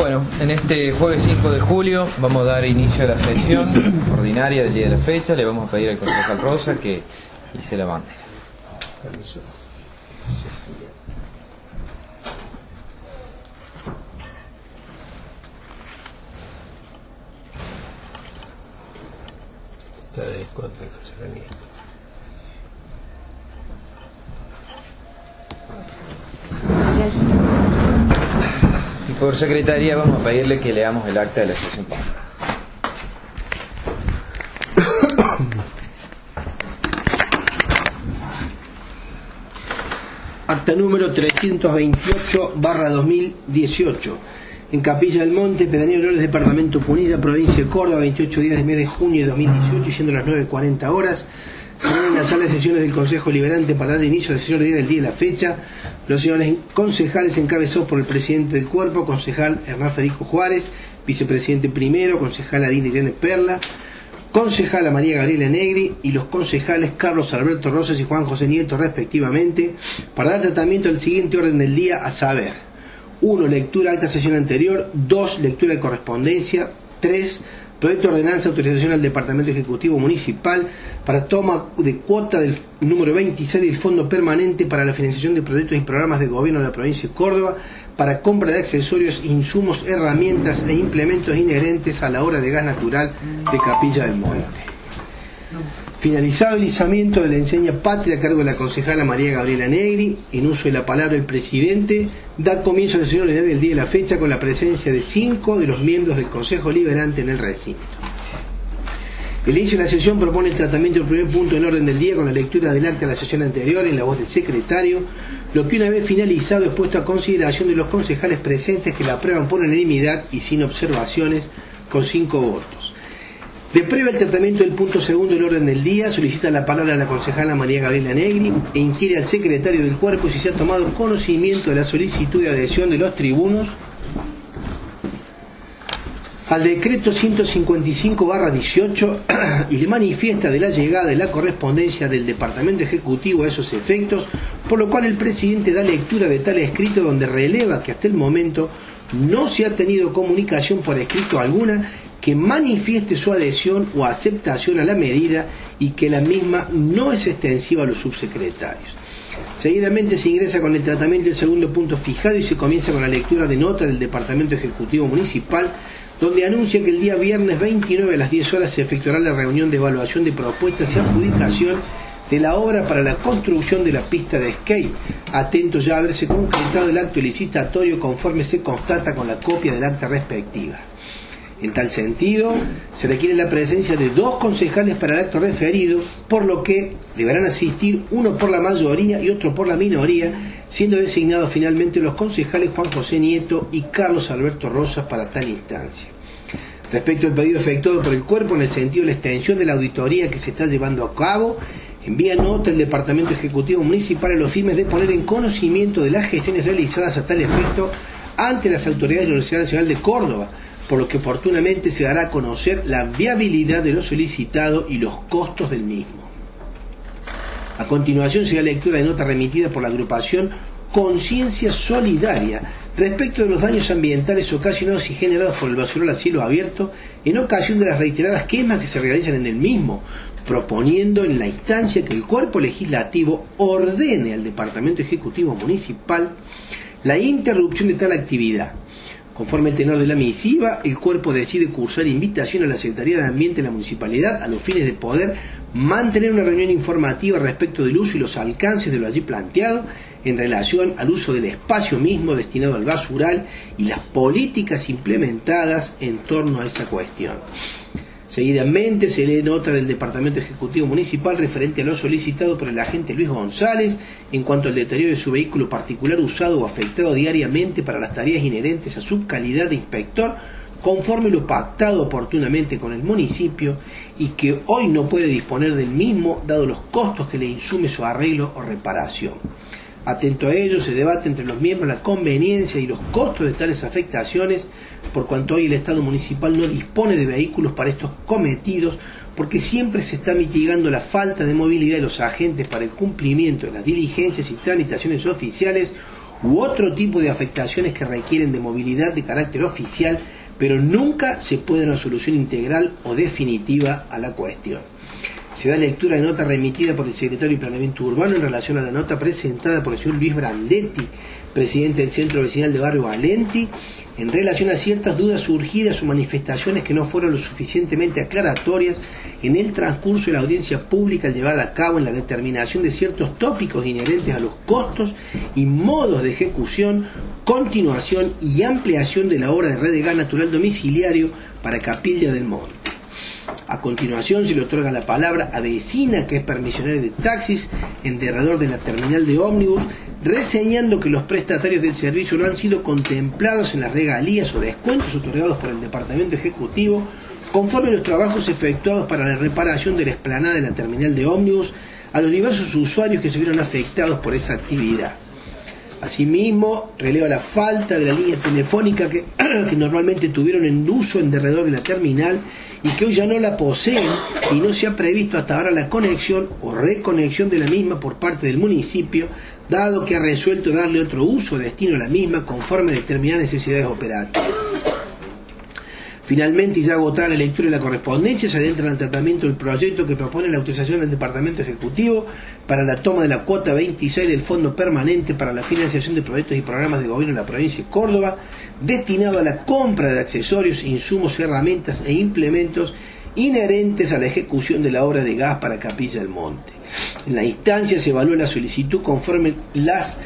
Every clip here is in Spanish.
Bueno, en este jueves 5 de julio vamos a dar inicio a la sesión ordinaria del día de la fecha. Le vamos a pedir al concejal Rosa que hice la bandera. Está de contra el concejal Nieto. Por secretaría vamos a pedirle que leamos el acta de la sesión pasada. Acta número 328 barra 2018. En Capilla del Monte, Pedanía Dolores, Departamento Punilla, Provincia de Córdoba, 28 días del mes de junio de 2018, siendo las 9.40 horas. Se en la sala de sesiones del Consejo Liberante para dar inicio a la sesión ordinaria del día de la fecha. Los señores concejales encabezados por el presidente del cuerpo, concejal Hernán Federico Juárez, vicepresidente primero, concejal Adina Irene Perla, concejala María Gabriela Negri y los concejales Carlos Alberto Rosas y Juan José Nieto respectivamente para dar tratamiento al siguiente orden del día a saber 1. Lectura acta sesión anterior 2. Lectura de correspondencia 3. Proyecto de ordenanza autorización al Departamento Ejecutivo Municipal para toma de cuota del número 26 del Fondo Permanente para la financiación de proyectos y programas de gobierno de la provincia de Córdoba para compra de accesorios, insumos, herramientas e implementos inherentes a la obra de gas natural de Capilla del Monte. Finalizado el izamiento de la enseña patria a cargo de la concejala María Gabriela Negri, en uso de la palabra el presidente, da comienzo a la ordinaria del día de la fecha con la presencia de cinco de los miembros del Consejo Liberante en el recinto. El inicio de la sesión propone el tratamiento del primer punto en orden del día con la lectura del acta de la sesión anterior en la voz del secretario, lo que una vez finalizado es puesto a consideración de los concejales presentes que la aprueban por unanimidad y sin observaciones con cinco votos. De prueba el tratamiento del punto segundo del orden del día, solicita la palabra a la concejala María Gabriela Negri e inquiere al secretario del cuerpo si se ha tomado conocimiento de la solicitud de adhesión de los tribunos al decreto 155-18 y le manifiesta de la llegada de la correspondencia del Departamento Ejecutivo a esos efectos, por lo cual el presidente da lectura de tal escrito donde releva que hasta el momento no se ha tenido comunicación por escrito alguna que manifieste su adhesión o aceptación a la medida y que la misma no es extensiva a los subsecretarios. Seguidamente se ingresa con el tratamiento del segundo punto fijado y se comienza con la lectura de nota del Departamento Ejecutivo Municipal donde anuncia que el día viernes 29 a las 10 horas se efectuará la reunión de evaluación de propuestas y adjudicación de la obra para la construcción de la pista de skate, atento ya a haberse concretado el acto licitatorio conforme se constata con la copia del acta respectiva. En tal sentido, se requiere la presencia de dos concejales para el acto referido, por lo que deberán asistir uno por la mayoría y otro por la minoría, siendo designados finalmente los concejales Juan José Nieto y Carlos Alberto Rosas para tal instancia. Respecto al pedido efectuado por el cuerpo en el sentido de la extensión de la auditoría que se está llevando a cabo, envía nota el Departamento Ejecutivo Municipal a los firmes de poner en conocimiento de las gestiones realizadas a tal efecto ante las autoridades de la Universidad Nacional de Córdoba, por lo que oportunamente se dará a conocer la viabilidad de lo solicitado y los costos del mismo. A continuación se da lectura de nota remitida por la agrupación Conciencia Solidaria respecto de los daños ambientales ocasionados y generados por el basurero a cielo abierto en ocasión de las reiteradas quemas que se realizan en el mismo, proponiendo en la instancia que el cuerpo legislativo ordene al Departamento Ejecutivo Municipal la interrupción de tal actividad. Conforme el tenor de la misiva, el cuerpo decide cursar invitación a la Secretaría de Ambiente de la Municipalidad a los fines de poder mantener una reunión informativa respecto del uso y los alcances de lo allí planteado en relación al uso del espacio mismo destinado al basural y las políticas implementadas en torno a esa cuestión. Seguidamente se lee nota del Departamento Ejecutivo Municipal referente a lo solicitado por el agente Luis González en cuanto al deterioro de su vehículo particular usado o afectado diariamente para las tareas inherentes a su calidad de inspector conforme lo pactado oportunamente con el municipio y que hoy no puede disponer del mismo dado los costos que le insume su arreglo o reparación. Atento a ello, se debate entre los miembros la conveniencia y los costos de tales afectaciones, por cuanto hoy el Estado municipal no dispone de vehículos para estos cometidos, porque siempre se está mitigando la falta de movilidad de los agentes para el cumplimiento de las diligencias y tramitaciones oficiales u otro tipo de afectaciones que requieren de movilidad de carácter oficial, pero nunca se puede una solución integral o definitiva a la cuestión. Se da lectura de nota remitida por el secretario de Planeamiento Urbano en relación a la nota presentada por el señor Luis Brandetti, presidente del Centro Vecinal de Barrio Valenti, en relación a ciertas dudas surgidas o manifestaciones que no fueron lo suficientemente aclaratorias en el transcurso de la audiencia pública llevada a cabo en la determinación de ciertos tópicos inherentes a los costos y modos de ejecución, continuación y ampliación de la obra de red de gas natural domiciliario para Capilla del Monte. A continuación se le otorga la palabra a Vecina, que es permisionaria de taxis en derredor de la terminal de ómnibus, reseñando que los prestatarios del servicio no han sido contemplados en las regalías o descuentos otorgados por el Departamento Ejecutivo conforme a los trabajos efectuados para la reparación de la explanada de la terminal de ómnibus a los diversos usuarios que se vieron afectados por esa actividad. Asimismo, releva la falta de la línea telefónica que, normalmente tuvieron en uso en derredor de la terminal y que hoy ya no la poseen y no se ha previsto hasta ahora la conexión o reconexión de la misma por parte del municipio, dado que ha resuelto darle otro uso o destino a la misma conforme determinadas necesidades operativas. Finalmente, ya agotada la lectura y la correspondencia, se adentra en el tratamiento del proyecto que propone la autorización del Departamento Ejecutivo para la toma de la cuota 26 del Fondo Permanente para la financiación de proyectos y programas de gobierno en la provincia de Córdoba, destinado a la compra de accesorios, insumos, herramientas e implementos inherentes a la ejecución de la obra de gas para Capilla del Monte. En la instancia se evalúa la solicitud conforme las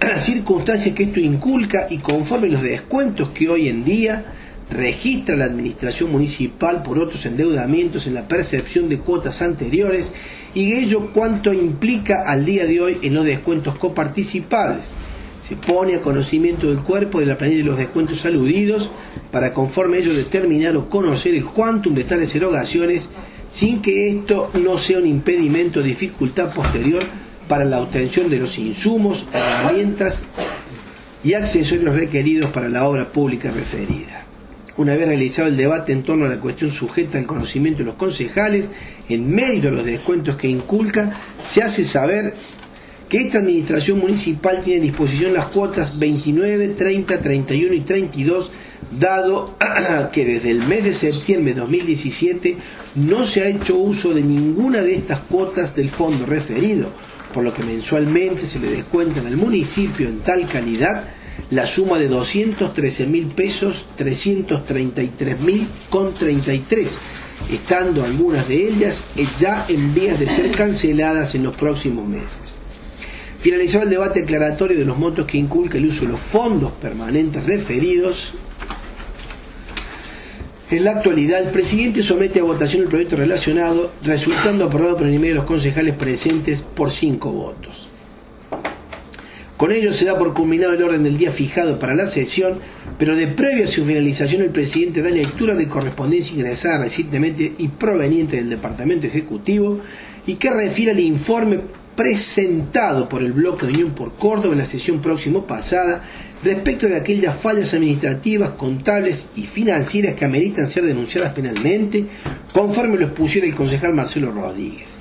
circunstancias que esto inculca y conforme los descuentos que hoy en día registra la administración municipal por otros endeudamientos en la percepción de cuotas anteriores y ello cuánto implica al día de hoy en los descuentos coparticipables. Se pone a conocimiento del cuerpo de la planilla de los descuentos aludidos para conforme ello determinar o conocer el quantum de tales erogaciones sin que esto no sea un impedimento o dificultad posterior para la obtención de los insumos, herramientas y accesorios requeridos para la obra pública referida una vez realizado el debate en torno a la cuestión sujeta al conocimiento de los concejales, en mérito de los descuentos que inculca, se hace saber que esta administración municipal tiene a disposición las cuotas 29, 30, 31 y 32, dado que desde el mes de septiembre de 2017 no se ha hecho uso de ninguna de estas cuotas del fondo referido, por lo que mensualmente se le descuentan al municipio en tal calidad la suma de 213 mil pesos, 333 mil con 33, estando algunas de ellas ya en vías de ser canceladas en los próximos meses. Finalizado el debate aclaratorio de los montos que inculca el uso de los fondos permanentes referidos, en la actualidad, el presidente somete a votación el proyecto relacionado, resultando aprobado por nivel de los concejales presentes por cinco votos. Con ello se da por culminado el orden del día fijado para la sesión, pero de previa a su finalización el presidente da lectura de correspondencia ingresada recientemente y proveniente del Departamento Ejecutivo y que refiere al informe presentado por el bloque de Unión por Córdoba en la sesión próxima pasada respecto de aquellas fallas administrativas, contables y financieras que ameritan ser denunciadas penalmente, conforme lo expusiera el concejal Marcelo Rodríguez.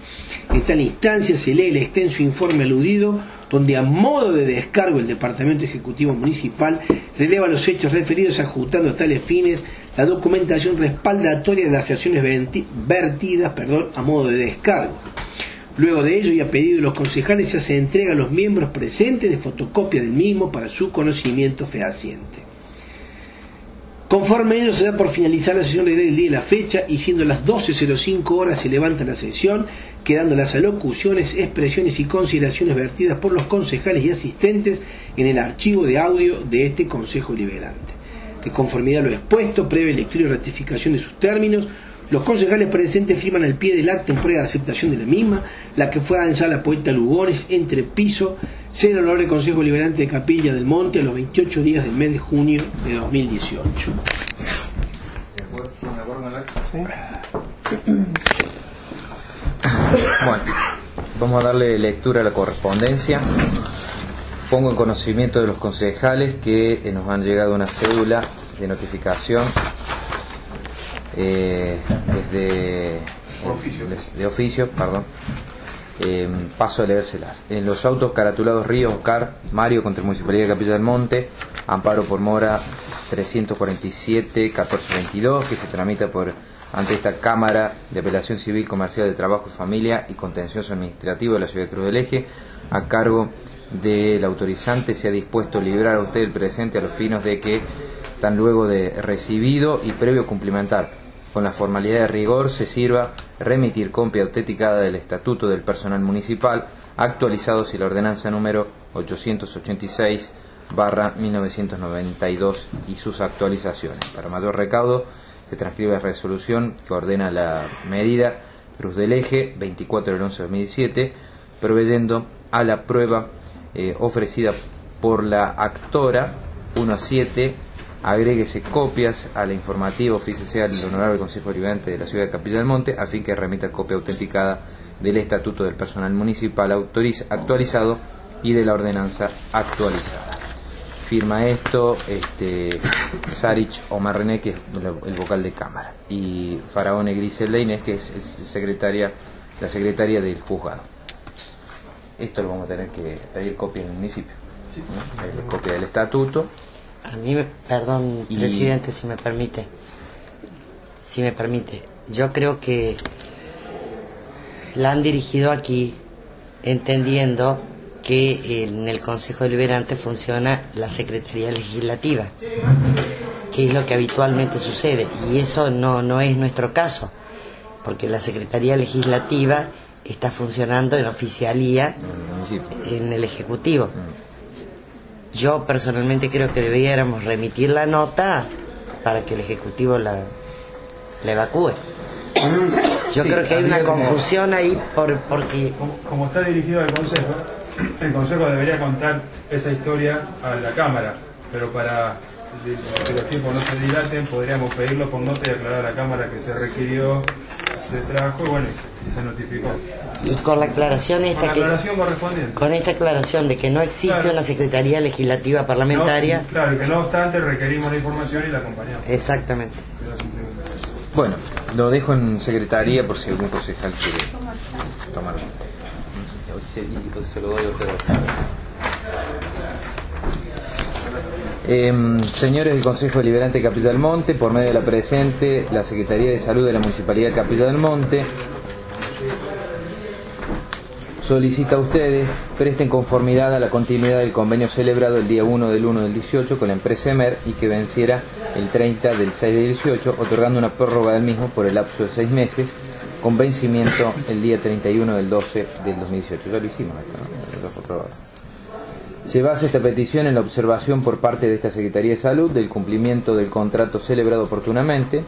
En tal instancia se lee el extenso informe aludido donde a modo de descargo el Departamento Ejecutivo Municipal releva los hechos referidos ajustando a tales fines la documentación respaldatoria de las acciones vertidas perdón, a modo de descargo. Luego de ello y a pedido de los concejales se hace entrega a los miembros presentes de fotocopia del mismo para su conocimiento fehaciente. Conforme ello se da por finalizar la sesión del día y la fecha y siendo las 12.05 horas se levanta la sesión quedando las alocuciones, expresiones y consideraciones vertidas por los concejales y asistentes en el archivo de audio de este Consejo Liberante. De conformidad a lo expuesto, previa lectura y ratificación de sus términos, los concejales presentes firman al pie del acta en prueba de aceptación de la misma, la que fue avanzada a la poeta Lugones entre piso, ser honor del Consejo Liberante de Capilla del Monte a los 28 días del mes de junio de 2018. Bueno, vamos a darle lectura a la correspondencia. Pongo en conocimiento de los concejales que nos han llegado una cédula de notificación eh, desde oficio. de oficio, perdón, Eh, paso a leérselas. En los autos caratulados Río Oscar Mario contra Municipalidad de Capilla del Monte, amparo por mora 347-1422, que se tramita por ante esta Cámara de Apelación Civil Comercial de Trabajo y Familia y Contencioso Administrativo de la Ciudad de Cruz del Eje, a cargo del autorizante, se ha dispuesto a librar a usted el presente a los finos de que, tan luego de recibido y previo cumplimentar con la formalidad de rigor, se sirva remitir copia autenticada del Estatuto del Personal Municipal, actualizado si la ordenanza número 886 barra 1992 y sus actualizaciones. Para mayor recaudo, se transcribe la resolución que ordena la medida Cruz del Eje 24 del 11 de 2017, proveyendo a la prueba eh, ofrecida por la actora 1 a 7 agréguese copias a la informativa oficial del Honorable Consejo Liberante de la Ciudad de Capilla del Monte a fin que remita copia autenticada del Estatuto del Personal Municipal actualizado y de la ordenanza actualizada. Firma esto este, Sarich Omar René, que es el vocal de Cámara, y Faraone Griselda Inés, que es secretaria, la secretaria del juzgado. Esto lo vamos a tener que pedir copia en el municipio. Copia del estatuto a mí, perdón, presidente, si me permite. Si me permite. Yo creo que la han dirigido aquí entendiendo que en el Consejo Deliberante funciona la Secretaría Legislativa, que es lo que habitualmente sucede. Y eso no, no es nuestro caso, porque la Secretaría Legislativa está funcionando en oficialía en el Ejecutivo. Yo personalmente creo que debiéramos remitir la nota para que el Ejecutivo la, evacúe. Yo creo que hay una confusión ahí por, porque... Como, está dirigido al Consejo, el Consejo debería contar esa historia a la Cámara, pero para que los tiempos no se dilaten, podríamos pedirlo por nota y aclarar a la Cámara que se requirió, se trajo y bueno, y se notificó. Y con la aclaración esta con la aclaración correspondiente. Con esta aclaración de que no existe una Secretaría Legislativa Parlamentaria. claro, que no obstante requerimos la información y la acompañamos. Exactamente. Bueno, lo dejo en secretaría por si algún concejal quiere tomarlo. Se lo doy a usted. Eh, señores del Consejo Deliberante de Capilla del Monte, por medio de la presente, la Secretaría de Salud de la Municipalidad de Capilla del Monte solicita a ustedes presten conformidad a la continuidad del convenio celebrado el día 1 del 1 del 18 con la empresa EMER y que venciera el 30 del 6 del 18, otorgando una prórroga del mismo por el lapso de seis meses, con vencimiento el día 31 del 12 del 2018. Ya lo hicimos esto, ¿no? Se basa esta petición en la observación por parte de esta Secretaría de Salud del cumplimiento del contrato celebrado oportunamente.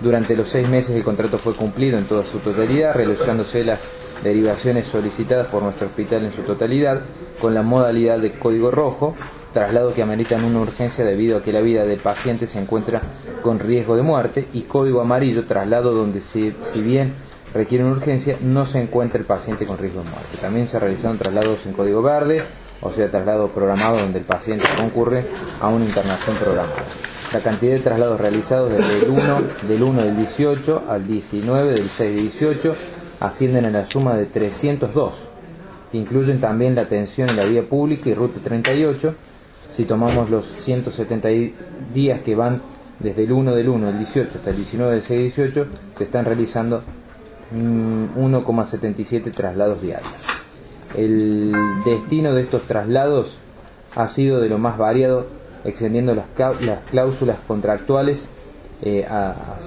Durante los seis meses el contrato fue cumplido en toda su totalidad, realizándose las derivaciones solicitadas por nuestro hospital en su totalidad, con la modalidad de código rojo, traslado que ameritan una urgencia debido a que la vida del paciente se encuentra con riesgo de muerte, y código amarillo, traslado donde si, si bien requiere una urgencia, no se encuentra el paciente con riesgo de muerte. También se realizaron traslados en código verde, o sea, traslado programado donde el paciente concurre a una internación programada. La cantidad de traslados realizados desde el 1 del 1 del 18 al 19 del 6 del 18 ascienden a la suma de 302, que incluyen también la atención en la vía pública y ruta 38. Si tomamos los 170 días que van desde el 1 del 1 del 18 hasta el 19 del 6 del 18, se están realizando 1,77 mm, traslados diarios. El destino de estos traslados ha sido de lo más variado, extendiendo las, cláusulas contractuales eh,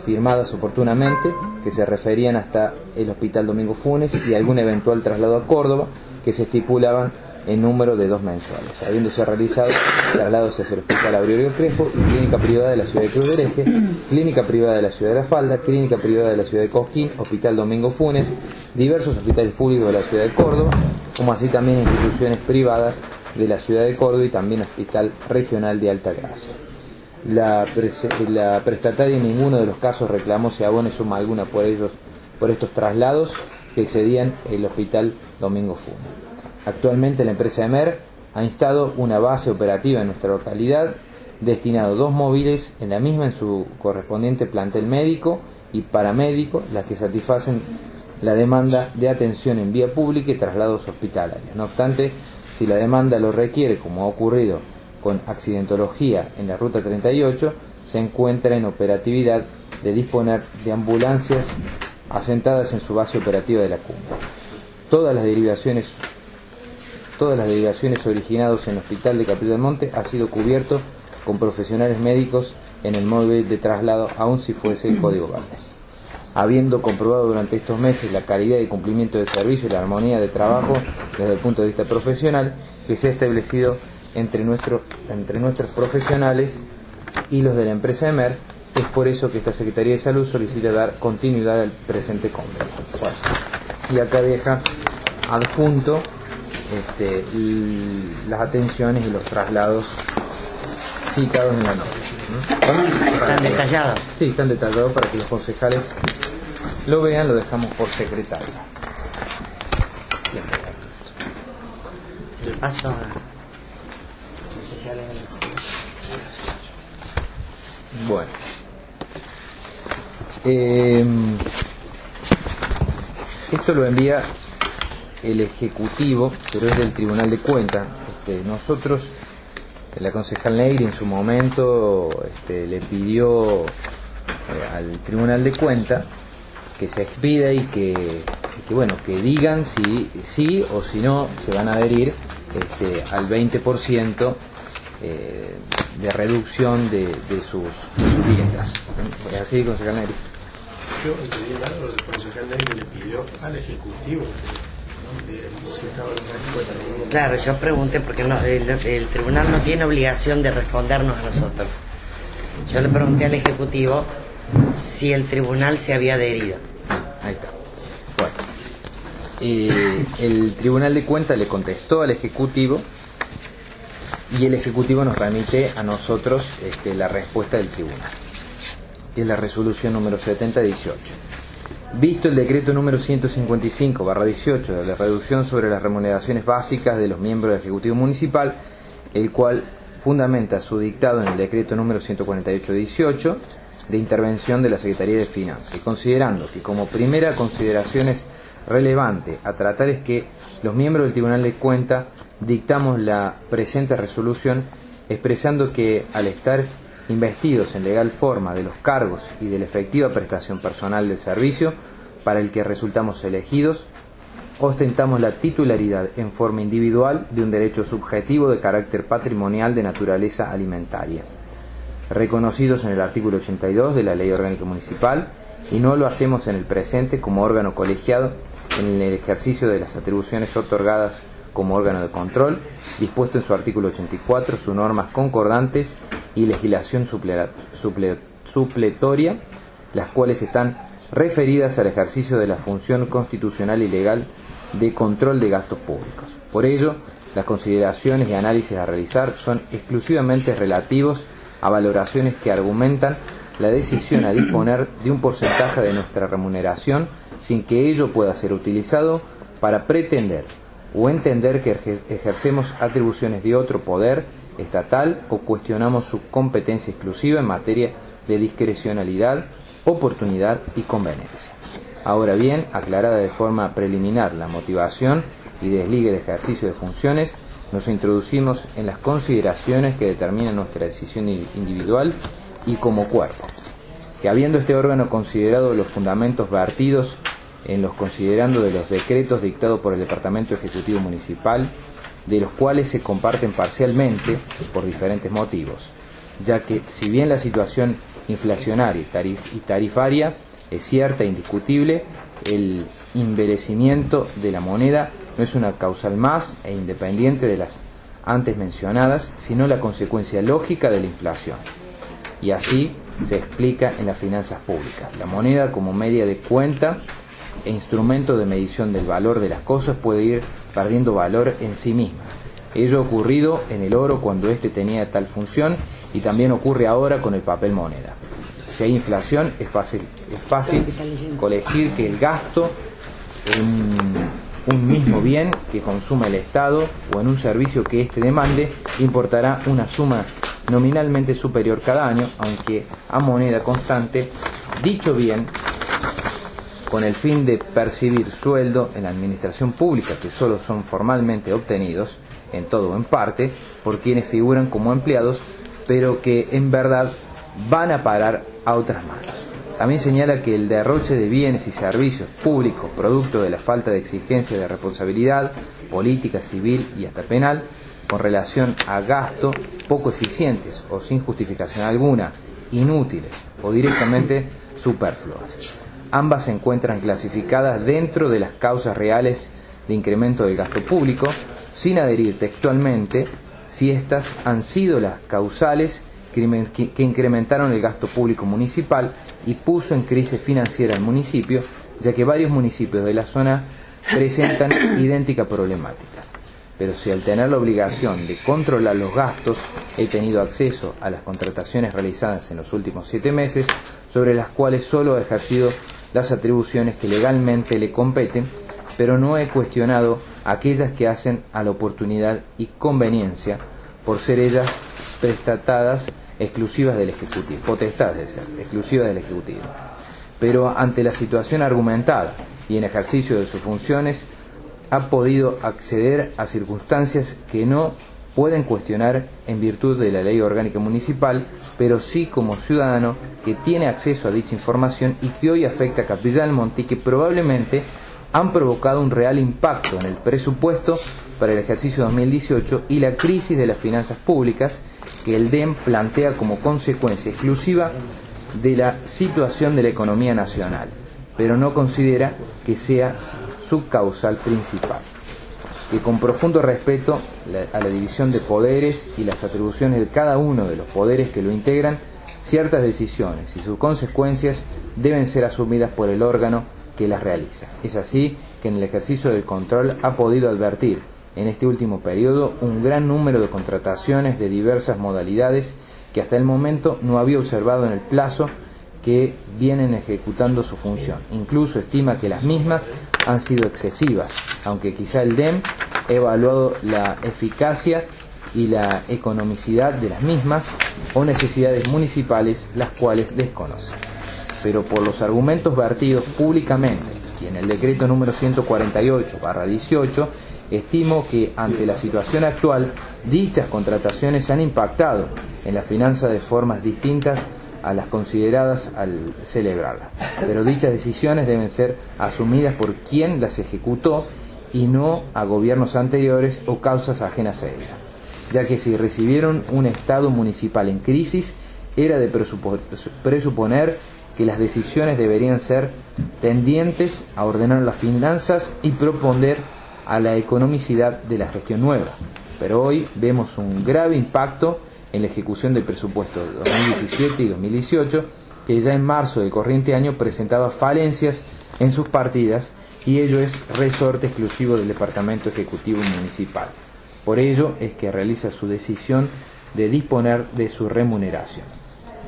firmadas oportunamente, que se referían hasta el Hospital Domingo Funes y algún eventual traslado a Córdoba, que se estipulaban en número de dos mensuales, habiéndose realizado traslados hacia el Hospital Aurelio Crespo y Clínica Privada de la Ciudad de Cruz del Eje, Clínica Privada de la Ciudad de La Falda, Clínica Privada de la Ciudad de Cosquín, Hospital Domingo Funes, diversos hospitales públicos de la Ciudad de Córdoba, como así también instituciones privadas de la Ciudad de Córdoba y también Hospital Regional de Alta Gracia. La, la prestataria en ninguno de los casos reclamó se abone suma alguna por ellos por estos traslados que excedían el Hospital Domingo Funes. Actualmente la empresa EMER ha instado una base operativa en nuestra localidad, destinado dos móviles en la misma en su correspondiente plantel médico y paramédico, las que satisfacen la demanda de atención en vía pública y traslados hospitalarios. No obstante, si la demanda lo requiere, como ha ocurrido con accidentología en la Ruta 38, se encuentra en operatividad de disponer de ambulancias asentadas en su base operativa de la cumbre. Todas las derivaciones todas las derivaciones originadas en el Hospital de Capital del Monte ha sido cubierto con profesionales médicos en el móvil de traslado, aun si fuese el código Valles. Habiendo comprobado durante estos meses la calidad y cumplimiento del servicio y la armonía de trabajo desde el punto de vista profesional que se ha establecido entre, nuestro, entre nuestros profesionales y los de la empresa EMER, es por eso que esta Secretaría de Salud solicita dar continuidad al presente convenio. y acá deja adjunto este, las atenciones y los traslados citados en la nota. ¿Están detallados? Sí, están detallados para que los concejales lo vean, lo dejamos por secretario. Se lo paso a... Bueno. Eh, esto lo envía el Ejecutivo, pero es del Tribunal de Cuentas. Este, nosotros, la concejal Negri en su momento este, le pidió eh, al Tribunal de Cuentas que se expida y que, bueno que digan si sí o si no se van a adherir este, al 20% eh, de reducción de, de, sus, de sus. ¿Es así, concejal Negri? Yo entendí algo, el concejal Negri le pidió al Ejecutivo Claro, yo pregunté porque no, el, el, tribunal no tiene obligación de respondernos a nosotros. Yo le pregunté al Ejecutivo si el tribunal se había adherido. Ahí está. Bueno. Eh, el Tribunal de Cuentas le contestó al Ejecutivo y el Ejecutivo nos remite a nosotros este, la respuesta del Tribunal, que es la resolución número 7018. Visto el decreto número 155-18 de la reducción sobre las remuneraciones básicas de los miembros del Ejecutivo Municipal, el cual fundamenta su dictado en el decreto número 148-18 de intervención de la Secretaría de Finanzas, considerando que como primera consideración es relevante a tratar es que los miembros del Tribunal de Cuenta dictamos la presente resolución expresando que al estar investidos en legal forma de los cargos y de la efectiva prestación personal del servicio para el que resultamos elegidos, ostentamos la titularidad en forma individual de un derecho subjetivo de carácter patrimonial de naturaleza alimentaria, reconocidos en el artículo 82 de la Ley Orgánica Municipal, y no lo hacemos en el presente como órgano colegiado en el ejercicio de las atribuciones otorgadas como órgano de control, dispuesto en su artículo 84, sus normas concordantes y legislación supletoria, las cuales están referidas al ejercicio de la función constitucional y legal de control de gastos públicos. Por ello, las consideraciones y análisis a realizar son exclusivamente relativos a valoraciones que argumentan la decisión a disponer de un porcentaje de nuestra remuneración sin que ello pueda ser utilizado para pretender o entender que ejercemos atribuciones de otro poder estatal o cuestionamos su competencia exclusiva en materia de discrecionalidad, oportunidad y conveniencia. Ahora bien, aclarada de forma preliminar la motivación y desligue de ejercicio de funciones, nos introducimos en las consideraciones que determinan nuestra decisión individual y como cuerpo, que habiendo este órgano considerado los fundamentos vertidos en los considerando de los decretos dictados por el Departamento Ejecutivo Municipal, de los cuales se comparten parcialmente por diferentes motivos, ya que si bien la situación inflacionaria y tarifaria es cierta e indiscutible, el enverecimiento de la moneda no es una causal más e independiente de las antes mencionadas, sino la consecuencia lógica de la inflación. Y así se explica en las finanzas públicas. La moneda como media de cuenta instrumento de medición del valor de las cosas puede ir perdiendo valor en sí misma. Ello ocurrido en el oro cuando éste tenía tal función y también ocurre ahora con el papel moneda. Si hay inflación es fácil, es fácil colegir que el gasto en un mismo bien que consuma el Estado o en un servicio que éste demande importará una suma nominalmente superior cada año, aunque a moneda constante, dicho bien con el fin de percibir sueldo en la administración pública que solo son formalmente obtenidos, en todo o en parte, por quienes figuran como empleados, pero que en verdad van a parar a otras manos. También señala que el derroche de bienes y servicios públicos, producto de la falta de exigencia de responsabilidad política, civil y hasta penal, con relación a gasto poco eficientes o sin justificación alguna, inútiles o directamente superfluas. Ambas se encuentran clasificadas dentro de las causas reales de incremento del gasto público, sin adherir textualmente si éstas han sido las causales que incrementaron el gasto público municipal y puso en crisis financiera al municipio, ya que varios municipios de la zona presentan idéntica problemática. Pero si al tener la obligación de controlar los gastos he tenido acceso a las contrataciones realizadas en los últimos siete meses, sobre las cuales solo he ejercido las atribuciones que legalmente le competen, pero no he cuestionado aquellas que hacen a la oportunidad y conveniencia por ser ellas prestatadas exclusivas del Ejecutivo, potestades de ser, exclusivas del Ejecutivo. Pero ante la situación argumentada y en ejercicio de sus funciones, ha podido acceder a circunstancias que no pueden cuestionar en virtud de la ley orgánica municipal, pero sí como ciudadano que tiene acceso a dicha información y que hoy afecta a Capilla del Monte y que probablemente han provocado un real impacto en el presupuesto para el ejercicio 2018 y la crisis de las finanzas públicas que el DEM plantea como consecuencia exclusiva de la situación de la economía nacional, pero no considera que sea su causal principal. Que con profundo respeto a la división de poderes y las atribuciones de cada uno de los poderes que lo integran, ciertas decisiones y sus consecuencias deben ser asumidas por el órgano que las realiza. Es así que en el ejercicio del control ha podido advertir en este último periodo un gran número de contrataciones de diversas modalidades que hasta el momento no había observado en el plazo que vienen ejecutando su función. Incluso estima que las mismas han sido excesivas, aunque quizá el DEM ha evaluado la eficacia y la economicidad de las mismas o necesidades municipales las cuales desconoce. Pero por los argumentos vertidos públicamente y en el decreto número 148-18 Estimo que ante la situación actual, dichas contrataciones han impactado en la finanza de formas distintas a las consideradas al celebrarla. Pero dichas decisiones deben ser asumidas por quien las ejecutó y no a gobiernos anteriores o causas ajenas a ella, ya que si recibieron un Estado municipal en crisis, era de presuponer que las decisiones deberían ser tendientes a ordenar las finanzas y proponer a la economicidad de la gestión nueva. Pero hoy vemos un grave impacto en la ejecución del presupuesto de 2017 y 2018, que ya en marzo del corriente año presentaba falencias en sus partidas y ello es resorte exclusivo del Departamento Ejecutivo Municipal. Por ello es que realiza su decisión de disponer de su remuneración,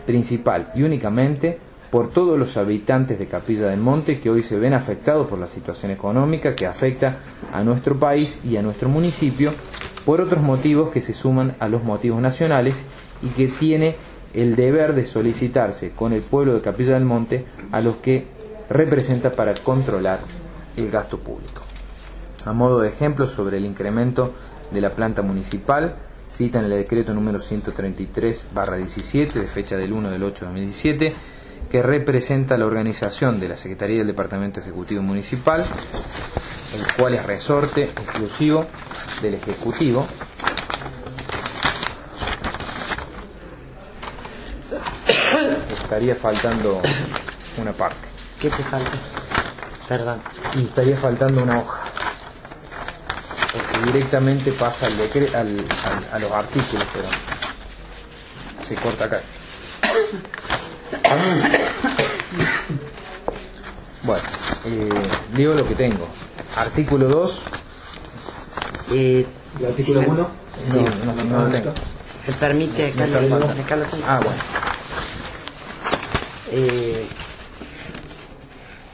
principal y únicamente por todos los habitantes de Capilla del Monte que hoy se ven afectados por la situación económica que afecta a nuestro país y a nuestro municipio, por otros motivos que se suman a los motivos nacionales y que tiene el deber de solicitarse con el pueblo de Capilla del Monte a los que representa para controlar el gasto público. A modo de ejemplo sobre el incremento de la planta municipal, citan el decreto número 133-17 de fecha del 1 del 8 de 2017, que representa la organización de la Secretaría del Departamento Ejecutivo Municipal, el cual es resorte exclusivo del Ejecutivo. Estaría faltando una parte. ¿Qué te falta? Perdón. Y estaría faltando una hoja. Porque directamente pasa al al, a los artículos, pero se corta acá. Bueno, eh, digo lo que tengo. Artículo 2. Eh, ¿El artículo 1? no, no, no, lo tengo. ¿Me permite? Acá, acá lo tengo. Ah, bueno. Eh,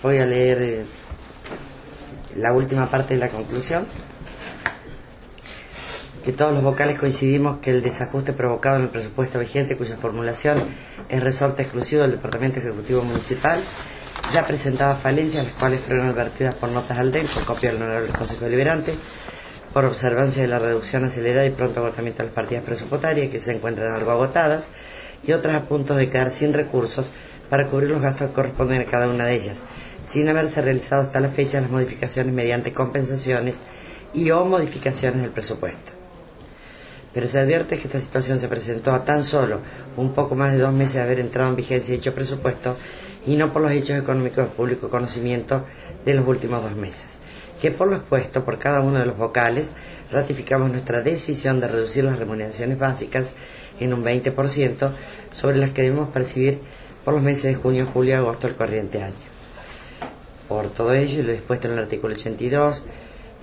voy a leer eh, la última parte de la conclusión que todos los vocales coincidimos que el desajuste provocado en el presupuesto vigente, cuya formulación es resorte exclusivo del Departamento Ejecutivo Municipal, ya presentaba falencias, las cuales fueron advertidas por notas al DEN con copia del Honorable Consejo Deliberante, por observancia de la reducción acelerada y pronto agotamiento de las partidas presupuestarias que se encuentran algo agotadas y otras a punto de quedar sin recursos para cubrir los gastos que corresponden a cada una de ellas, sin haberse realizado hasta la fecha las modificaciones mediante compensaciones y o modificaciones del presupuesto. Pero se advierte que esta situación se presentó a tan solo un poco más de dos meses de haber entrado en vigencia dicho presupuesto y no por los hechos económicos de público conocimiento de los últimos dos meses que por lo expuesto por cada uno de los vocales ratificamos nuestra decisión de reducir las remuneraciones básicas en un 20% sobre las que debemos percibir por los meses de junio, julio y agosto del corriente año. Por todo ello, y lo dispuesto en el artículo 82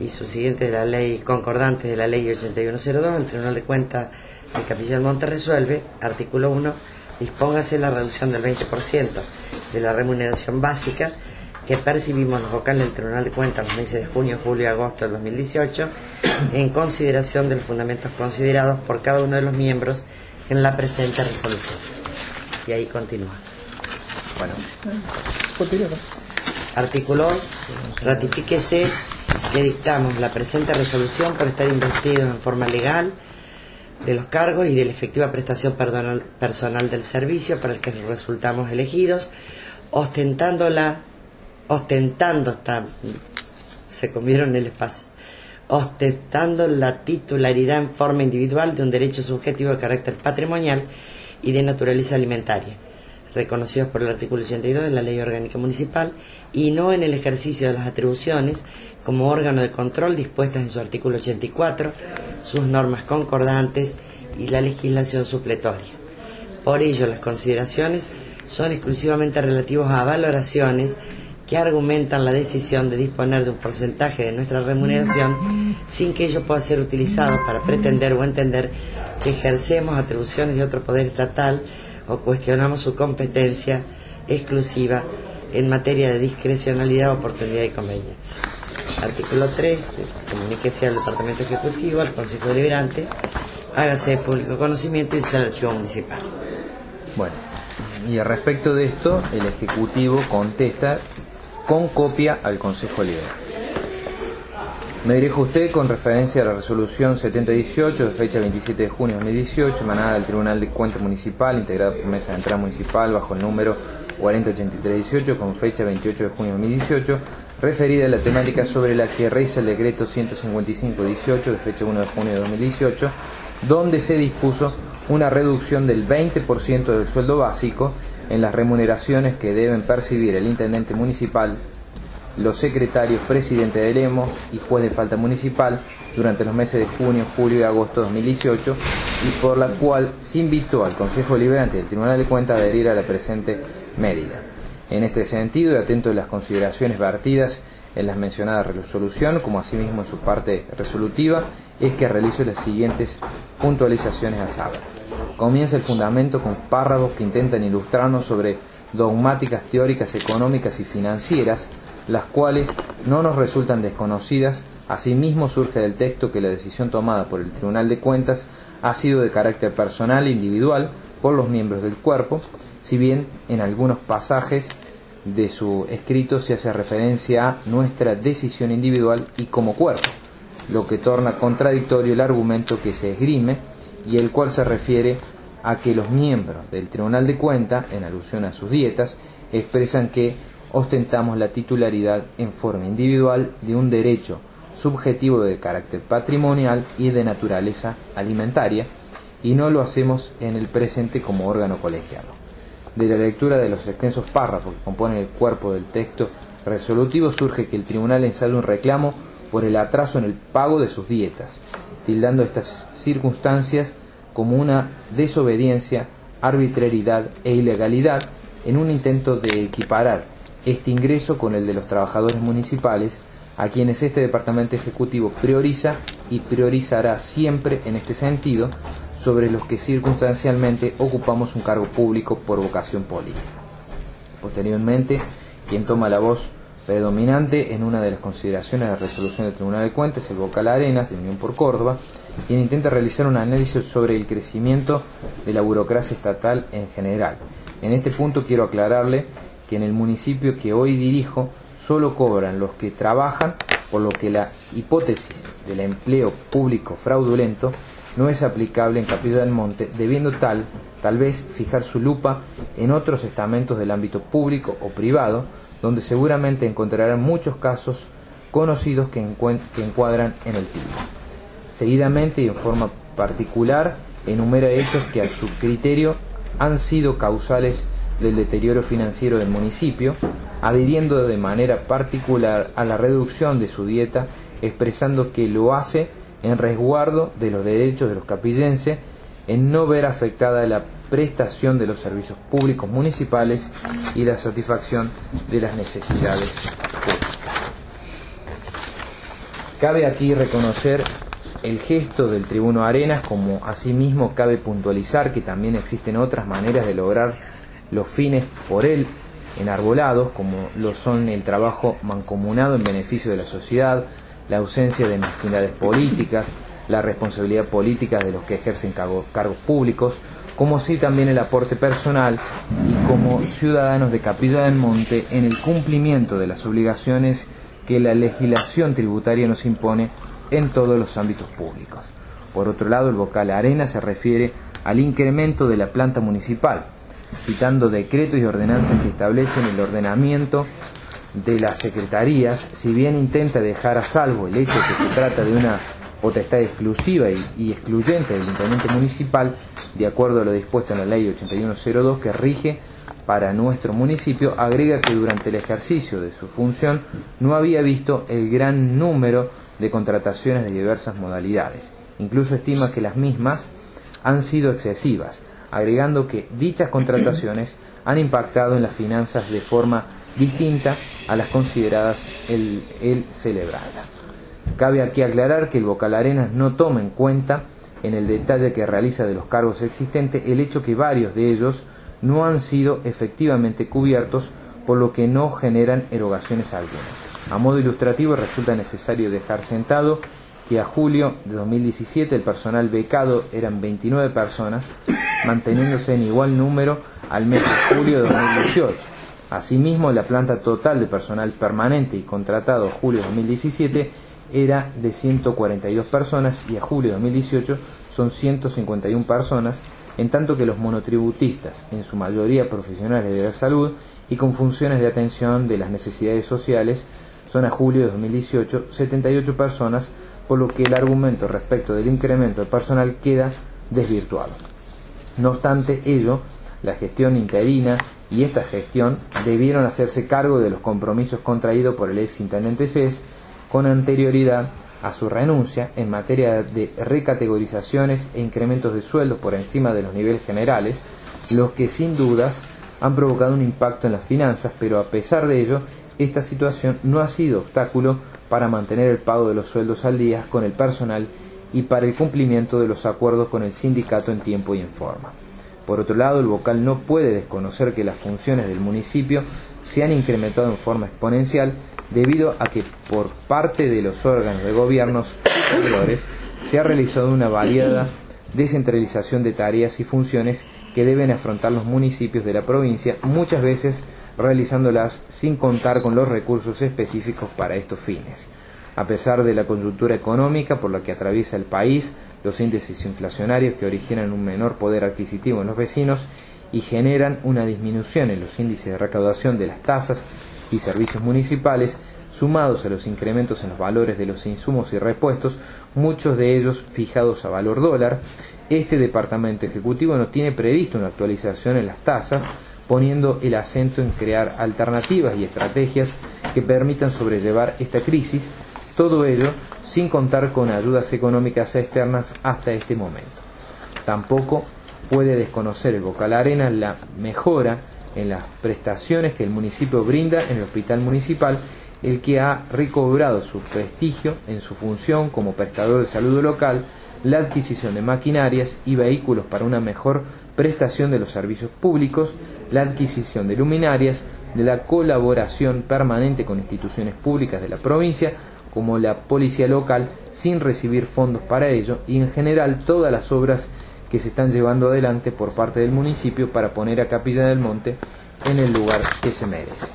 y subsiguiente de la ley concordante de la ley 8102, el Tribunal de Cuentas de Capilla del Monte resuelve, artículo 1, dispóngase la reducción del 20% de la remuneración básica que percibimos los vocales del Tribunal de Cuentas los meses de junio, julio y agosto del 2018 en consideración de los fundamentos considerados por cada uno de los miembros en la presente resolución. Y ahí continúa. Bueno. Artículo 2. Ratifíquese que dictamos la presente resolución por estar investido en forma legal de los cargos y de la efectiva prestación personal del servicio para el que resultamos elegidos, ostentando la ostentando, está, se comieron el espacio, ostentando la titularidad en forma individual de un derecho subjetivo de carácter patrimonial y de naturaleza alimentaria, reconocidos por el artículo 82 de la Ley Orgánica Municipal, y no en el ejercicio de las atribuciones como órgano de control dispuestas en su artículo 84, sus normas concordantes y la legislación supletoria. Por ello, las consideraciones son exclusivamente relativas a valoraciones que argumentan la decisión de disponer de un porcentaje de nuestra remuneración sin que ello pueda ser utilizado para pretender o entender que ejercemos atribuciones de otro poder estatal o cuestionamos su competencia exclusiva en materia de discrecionalidad, oportunidad y conveniencia. Artículo 3. Comuníquese al Departamento Ejecutivo, al Consejo Deliberante, hágase de público conocimiento y sea al archivo municipal. Bueno, y al respecto de esto, el Ejecutivo contesta con copia al Consejo Liberal. Me dirijo a usted con referencia a la resolución 7018 de fecha 27 de junio de 2018, emanada del Tribunal de Cuentas Municipal, integrada por Mesa de Entrada Municipal bajo el número 408318 con fecha 28 de junio de 2018, referida a la temática sobre la que reza el decreto 15518 de fecha 1 de junio de 2018, donde se dispuso una reducción del 20% del sueldo básico en las remuneraciones que deben percibir el intendente municipal, los secretarios, presidente de Lemos y juez de falta municipal durante los meses de junio, julio y agosto de 2018 y por la cual se invitó al Consejo Deliberante del Tribunal de Cuentas a adherir a la presente medida. En este sentido, y atento a las consideraciones vertidas en las mencionadas resolución, como asimismo en su parte resolutiva, es que realizo las siguientes puntualizaciones a saber. Comienza el fundamento con párrafos que intentan ilustrarnos sobre dogmáticas teóricas económicas y financieras, las cuales no nos resultan desconocidas. Asimismo surge del texto que la decisión tomada por el Tribunal de Cuentas ha sido de carácter personal e individual por los miembros del cuerpo, si bien en algunos pasajes de su escrito se hace referencia a nuestra decisión individual y como cuerpo, lo que torna contradictorio el argumento que se esgrime y el cual se refiere a que los miembros del Tribunal de Cuentas, en alusión a sus dietas, expresan que ostentamos la titularidad en forma individual de un derecho subjetivo de carácter patrimonial y de naturaleza alimentaria, y no lo hacemos en el presente como órgano colegiado. De la lectura de los extensos párrafos que componen el cuerpo del texto resolutivo surge que el tribunal ensale un reclamo por el atraso en el pago de sus dietas, tildando estas circunstancias como una desobediencia, arbitrariedad e ilegalidad en un intento de equiparar este ingreso con el de los trabajadores municipales, a quienes este departamento ejecutivo prioriza y priorizará siempre en este sentido sobre los que circunstancialmente ocupamos un cargo público por vocación política. Posteriormente, quien toma la voz predominante en una de las consideraciones de la resolución del Tribunal de Cuentas, el vocal Arenas, de Unión por Córdoba, quien intenta realizar un análisis sobre el crecimiento de la burocracia estatal en general. En este punto quiero aclararle que en el municipio que hoy dirijo solo cobran los que trabajan, por lo que la hipótesis del empleo público fraudulento no es aplicable en Capilla del Monte, debiendo tal, tal vez, fijar su lupa en otros estamentos del ámbito público o privado, donde seguramente encontrarán muchos casos conocidos que, encuadran en el título. Seguidamente y en forma particular enumera hechos que a su criterio han sido causales del deterioro financiero del municipio, adhiriendo de manera particular a la reducción de su dieta, expresando que lo hace en resguardo de los derechos de los capillenses, en no ver afectada la prestación de los servicios públicos municipales y la satisfacción de las necesidades públicas. Cabe aquí reconocer el gesto del tribuno Arenas, como asimismo cabe puntualizar que también existen otras maneras de lograr los fines por él enarbolados, como lo son el trabajo mancomunado en beneficio de la sociedad, la ausencia de mezquindades políticas, la responsabilidad política de los que ejercen cargos públicos, como sí también el aporte personal y como ciudadanos de Capilla del Monte en el cumplimiento de las obligaciones que la legislación tributaria nos impone en todos los ámbitos públicos. Por otro lado, el vocal Arena se refiere al incremento de la planta municipal, citando decretos y ordenanzas que establecen el ordenamiento de las secretarías, si bien intenta dejar a salvo el hecho de que se trata de una potestad exclusiva y, excluyente del intendente municipal, de acuerdo a lo dispuesto en la ley 8102 que rige para nuestro municipio, agrega que durante el ejercicio de su función no había visto el gran número de contrataciones de diversas modalidades. Incluso estima que las mismas han sido excesivas, agregando que dichas contrataciones han impactado en las finanzas de forma distinta a las consideradas el, el celebrada. Cabe aquí aclarar que el Vocal Arenas no toma en cuenta en el detalle que realiza de los cargos existentes el hecho que varios de ellos no han sido efectivamente cubiertos, por lo que no generan erogaciones algunas. A modo ilustrativo resulta necesario dejar sentado que a julio de 2017 el personal becado eran 29 personas, manteniéndose en igual número al mes de julio de 2018. Asimismo, la planta total de personal permanente y contratado julio de 2017 era de 142 personas y a julio de 2018 son 151 personas, en tanto que los monotributistas, en su mayoría profesionales de la salud y con funciones de atención de las necesidades sociales, son a julio de 2018 78 personas, por lo que el argumento respecto del incremento del personal queda desvirtuado. No obstante ello, la gestión interina y esta gestión debieron hacerse cargo de los compromisos contraídos por el ex intendente CES con anterioridad a su renuncia en materia de recategorizaciones e incrementos de sueldos por encima de los niveles generales, los que sin dudas han provocado un impacto en las finanzas, pero a pesar de ello esta situación no ha sido obstáculo para mantener el pago de los sueldos al día con el personal y para el cumplimiento de los acuerdos con el sindicato en tiempo y en forma. Por otro lado, el vocal no puede desconocer que las funciones del municipio se han incrementado en forma exponencial debido a que por parte de los órganos de gobierno superiores se ha realizado una variada descentralización de tareas y funciones que deben afrontar los municipios de la provincia, muchas veces realizándolas sin contar con los recursos específicos para estos fines. A pesar de la coyuntura económica por la que atraviesa el país, los índices inflacionarios que originan un menor poder adquisitivo en los vecinos y generan una disminución en los índices de recaudación de las tasas y servicios municipales, sumados a los incrementos en los valores de los insumos y repuestos, muchos de ellos fijados a valor dólar, este departamento ejecutivo no tiene previsto una actualización en las tasas, poniendo el acento en crear alternativas y estrategias que permitan sobrellevar esta crisis, todo ello sin contar con ayudas económicas externas hasta este momento. Tampoco puede desconocer el Vocal Arena la mejora en las prestaciones que el municipio brinda en el hospital municipal, el que ha recobrado su prestigio en su función como prestador de salud local, la adquisición de maquinarias y vehículos para una mejor prestación de los servicios públicos, la adquisición de luminarias, de la colaboración permanente con instituciones públicas de la provincia, como la policía local, sin recibir fondos para ello, y en general todas las obras que se están llevando adelante por parte del municipio para poner a Capilla del Monte en el lugar que se merece.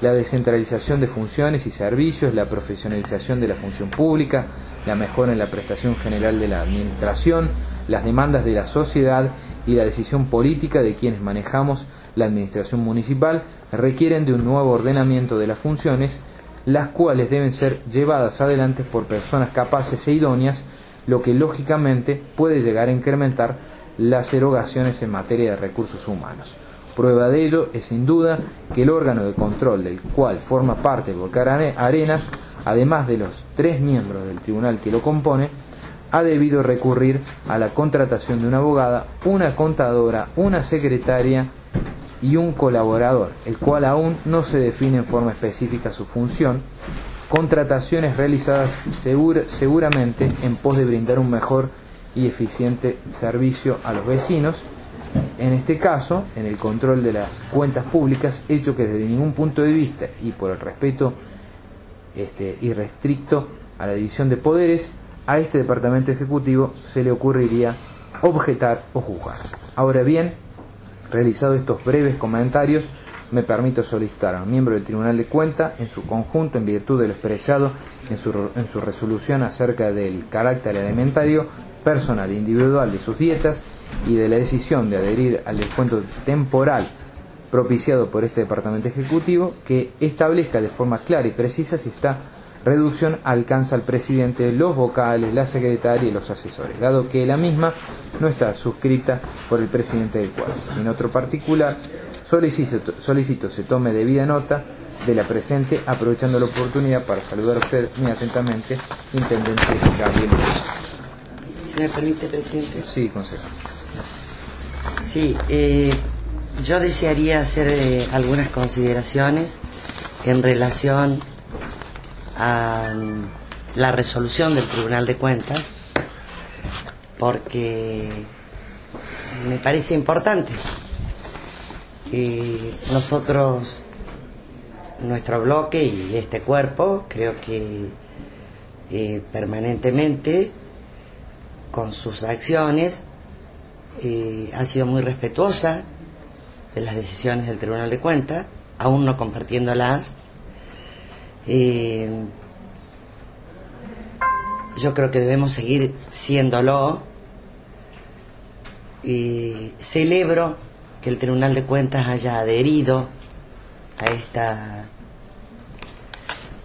La descentralización de funciones y servicios, la profesionalización de la función pública, la mejora en la prestación general de la administración, las demandas de la sociedad y la decisión política de quienes manejamos la administración municipal requieren de un nuevo ordenamiento de las funciones, las cuales deben ser llevadas adelante por personas capaces e idóneas, lo que lógicamente puede llegar a incrementar las erogaciones en materia de recursos humanos. Prueba de ello es sin duda que el órgano de control del cual forma parte Volcar Arenas, además de los tres miembros del tribunal que lo compone, ha debido recurrir a la contratación de una abogada, una contadora, una secretaria y un colaborador, el cual aún no se define en forma específica su función, contrataciones realizadas seguramente en pos de brindar un mejor y eficiente servicio a los vecinos, en este caso, en el control de las cuentas públicas, hecho que desde ningún punto de vista y por el respeto este, irrestricto a la división de poderes, a este departamento ejecutivo se le ocurriría objetar o juzgar. Ahora bien, realizado estos breves comentarios, me permito solicitar a un miembro del Tribunal de Cuentas, en su conjunto, en virtud de lo expresado en su, en su resolución acerca del carácter alimentario personal e individual de sus dietas y de la decisión de adherir al descuento temporal propiciado por este Departamento Ejecutivo, que establezca de forma clara y precisa si está reducción alcanza al presidente, los vocales, la secretaria y los asesores, dado que la misma no está suscrita por el presidente del cuadro. En otro particular, solicito, solicito se tome debida nota de la presente, aprovechando la oportunidad para saludar a usted muy atentamente, Intendente Gabriel. Si me permite, presidente. Sí, consejero. Sí, eh, yo desearía hacer eh, algunas consideraciones en relación a la resolución del Tribunal de Cuentas porque me parece importante. Y nosotros, nuestro bloque y este cuerpo, creo que eh, permanentemente, con sus acciones, eh, ha sido muy respetuosa de las decisiones del Tribunal de Cuentas, aún no compartiéndolas, eh, yo creo que debemos seguir siéndolo. Y celebro que el Tribunal de Cuentas haya adherido a esta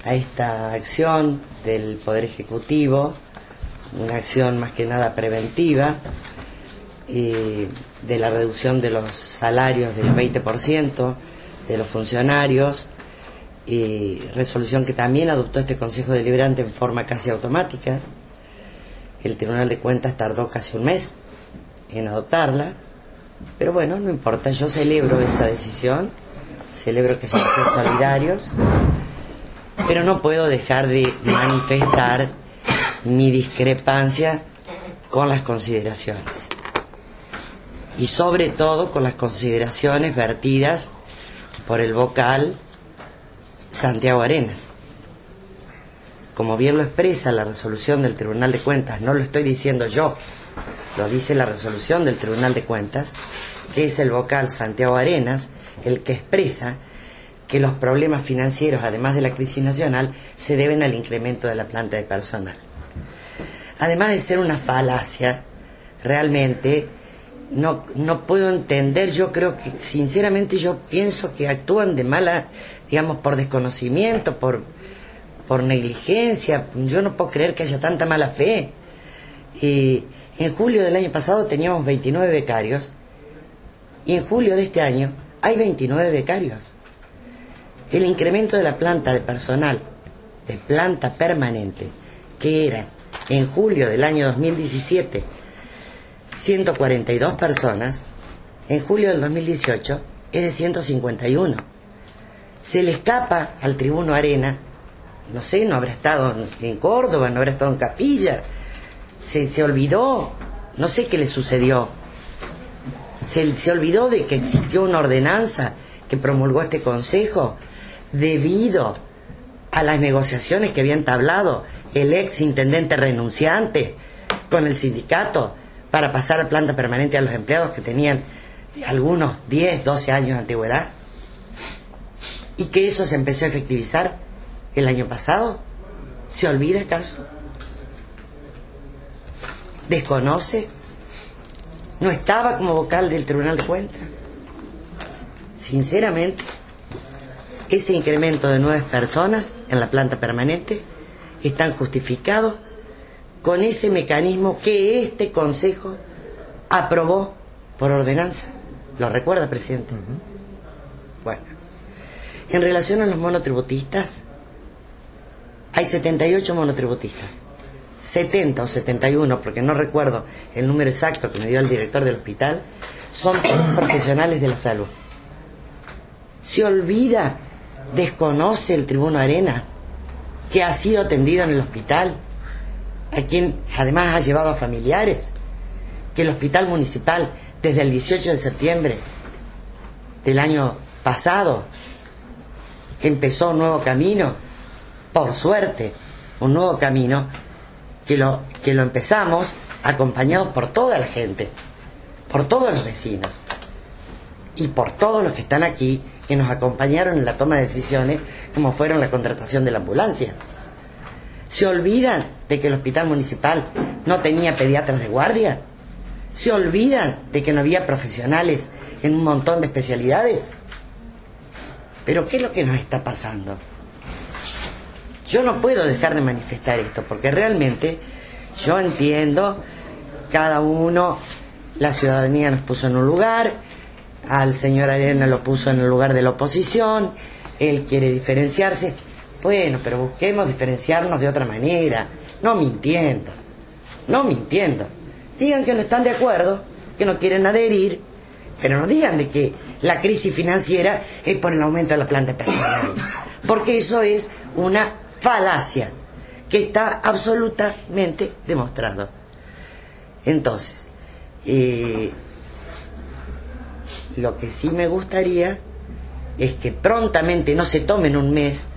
a esta acción del Poder Ejecutivo, una acción más que nada preventiva, eh, de la reducción de los salarios del 20% de los funcionarios, y resolución que también adoptó este Consejo Deliberante en forma casi automática. El Tribunal de Cuentas tardó casi un mes en adoptarla, pero bueno, no importa, yo celebro esa decisión, celebro que sean solidarios, pero no puedo dejar de manifestar mi discrepancia con las consideraciones y sobre todo con las consideraciones vertidas por el vocal Santiago Arenas. Como bien lo expresa la resolución del Tribunal de Cuentas, no lo estoy diciendo yo, lo dice la resolución del Tribunal de Cuentas, que es el vocal Santiago Arenas el que expresa que los problemas financieros, además de la crisis nacional, se deben al incremento de la planta de personal. Además de ser una falacia, realmente no, no puedo entender, yo creo que sinceramente yo pienso que actúan de mala digamos, por desconocimiento, por, por negligencia. Yo no puedo creer que haya tanta mala fe. y en julio del año pasado teníamos 29 becarios y en julio de este año hay 29 becarios. El incremento de la planta de personal, de planta permanente, que era en julio del año 2017 142 personas, en julio del 2018 es de 151 se le escapa al tribuno Arena, no sé, no habrá estado en Córdoba, no habrá estado en Capilla, se, se olvidó, no sé qué le sucedió, se, se olvidó de que existió una ordenanza que promulgó este Consejo debido a las negociaciones que había entablado el ex intendente renunciante con el sindicato para pasar a planta permanente a los empleados que tenían algunos 10, 12 años de antigüedad. Y que eso se empezó a efectivizar el año pasado. ¿Se olvida acaso? ¿Desconoce? ¿No estaba como vocal del Tribunal de Cuentas? Sinceramente, ese incremento de nueve personas en la planta permanente están justificados con ese mecanismo que este Consejo aprobó por ordenanza. ¿Lo recuerda, presidente? En relación a los monotributistas, hay 78 monotributistas. 70 o 71, porque no recuerdo el número exacto que me dio el director del hospital, son profesionales de la salud. Se olvida, desconoce el tribuno Arena, que ha sido atendido en el hospital, a quien además ha llevado a familiares, que el hospital municipal desde el 18 de septiembre del año pasado empezó un nuevo camino, por suerte, un nuevo camino que lo, que lo empezamos acompañados por toda la gente, por todos los vecinos y por todos los que están aquí que nos acompañaron en la toma de decisiones, como fueron la contratación de la ambulancia. ¿Se olvidan de que el hospital municipal no tenía pediatras de guardia? ¿Se olvidan de que no había profesionales en un montón de especialidades? Pero ¿qué es lo que nos está pasando? Yo no puedo dejar de manifestar esto, porque realmente yo entiendo, cada uno, la ciudadanía nos puso en un lugar, al señor Arena lo puso en el lugar de la oposición, él quiere diferenciarse. Bueno, pero busquemos diferenciarnos de otra manera, no mintiendo, no mintiendo. Digan que no están de acuerdo, que no quieren adherir, pero no digan de que la crisis financiera es por el aumento de la planta personal, porque eso es una falacia que está absolutamente demostrado. Entonces, eh, lo que sí me gustaría es que prontamente no se tomen un mes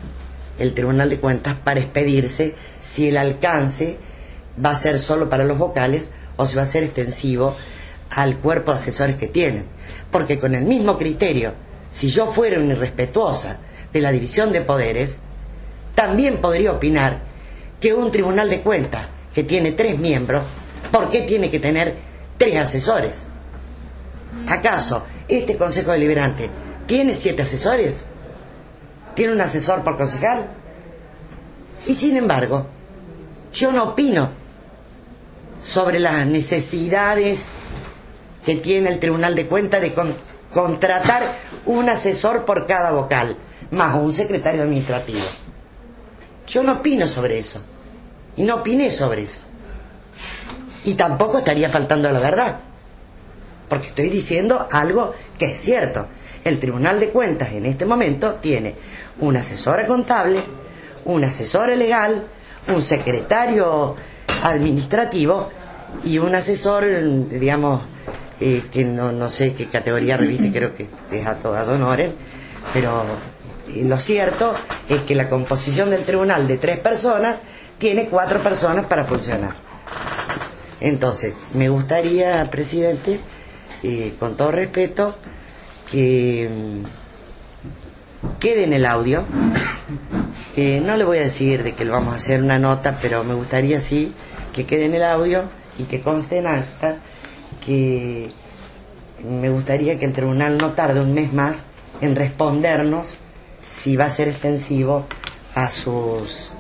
el Tribunal de Cuentas para expedirse si el alcance va a ser solo para los vocales o si va a ser extensivo al cuerpo de asesores que tienen. Porque con el mismo criterio, si yo fuera una irrespetuosa de la división de poderes, también podría opinar que un Tribunal de Cuentas que tiene tres miembros, ¿por qué tiene que tener tres asesores? ¿Acaso este Consejo Deliberante tiene siete asesores? ¿Tiene un asesor por concejal? Y sin embargo, yo no opino sobre las necesidades que tiene el Tribunal de Cuentas de contratar un asesor por cada vocal, más un secretario administrativo. Yo no opino sobre eso. Y no opiné sobre eso. Y tampoco estaría faltando la verdad. Porque estoy diciendo algo que es cierto. El Tribunal de Cuentas en este momento tiene una asesora contable, un asesor legal, un secretario administrativo y un asesor, digamos, eh, que no, no, sé qué categoría reviste, creo que es a todas honores, pero lo cierto es que la composición del tribunal de tres personas tiene cuatro personas para funcionar. Entonces, me gustaría, presidente, eh, con todo respeto, que mm, quede en el audio. Eh, no le voy a decir de que lo vamos a hacer una nota, pero me gustaría sí que quede en el audio y que conste en acta que me gustaría que el tribunal no tarde un mes más en respondernos si va a ser extensivo a sus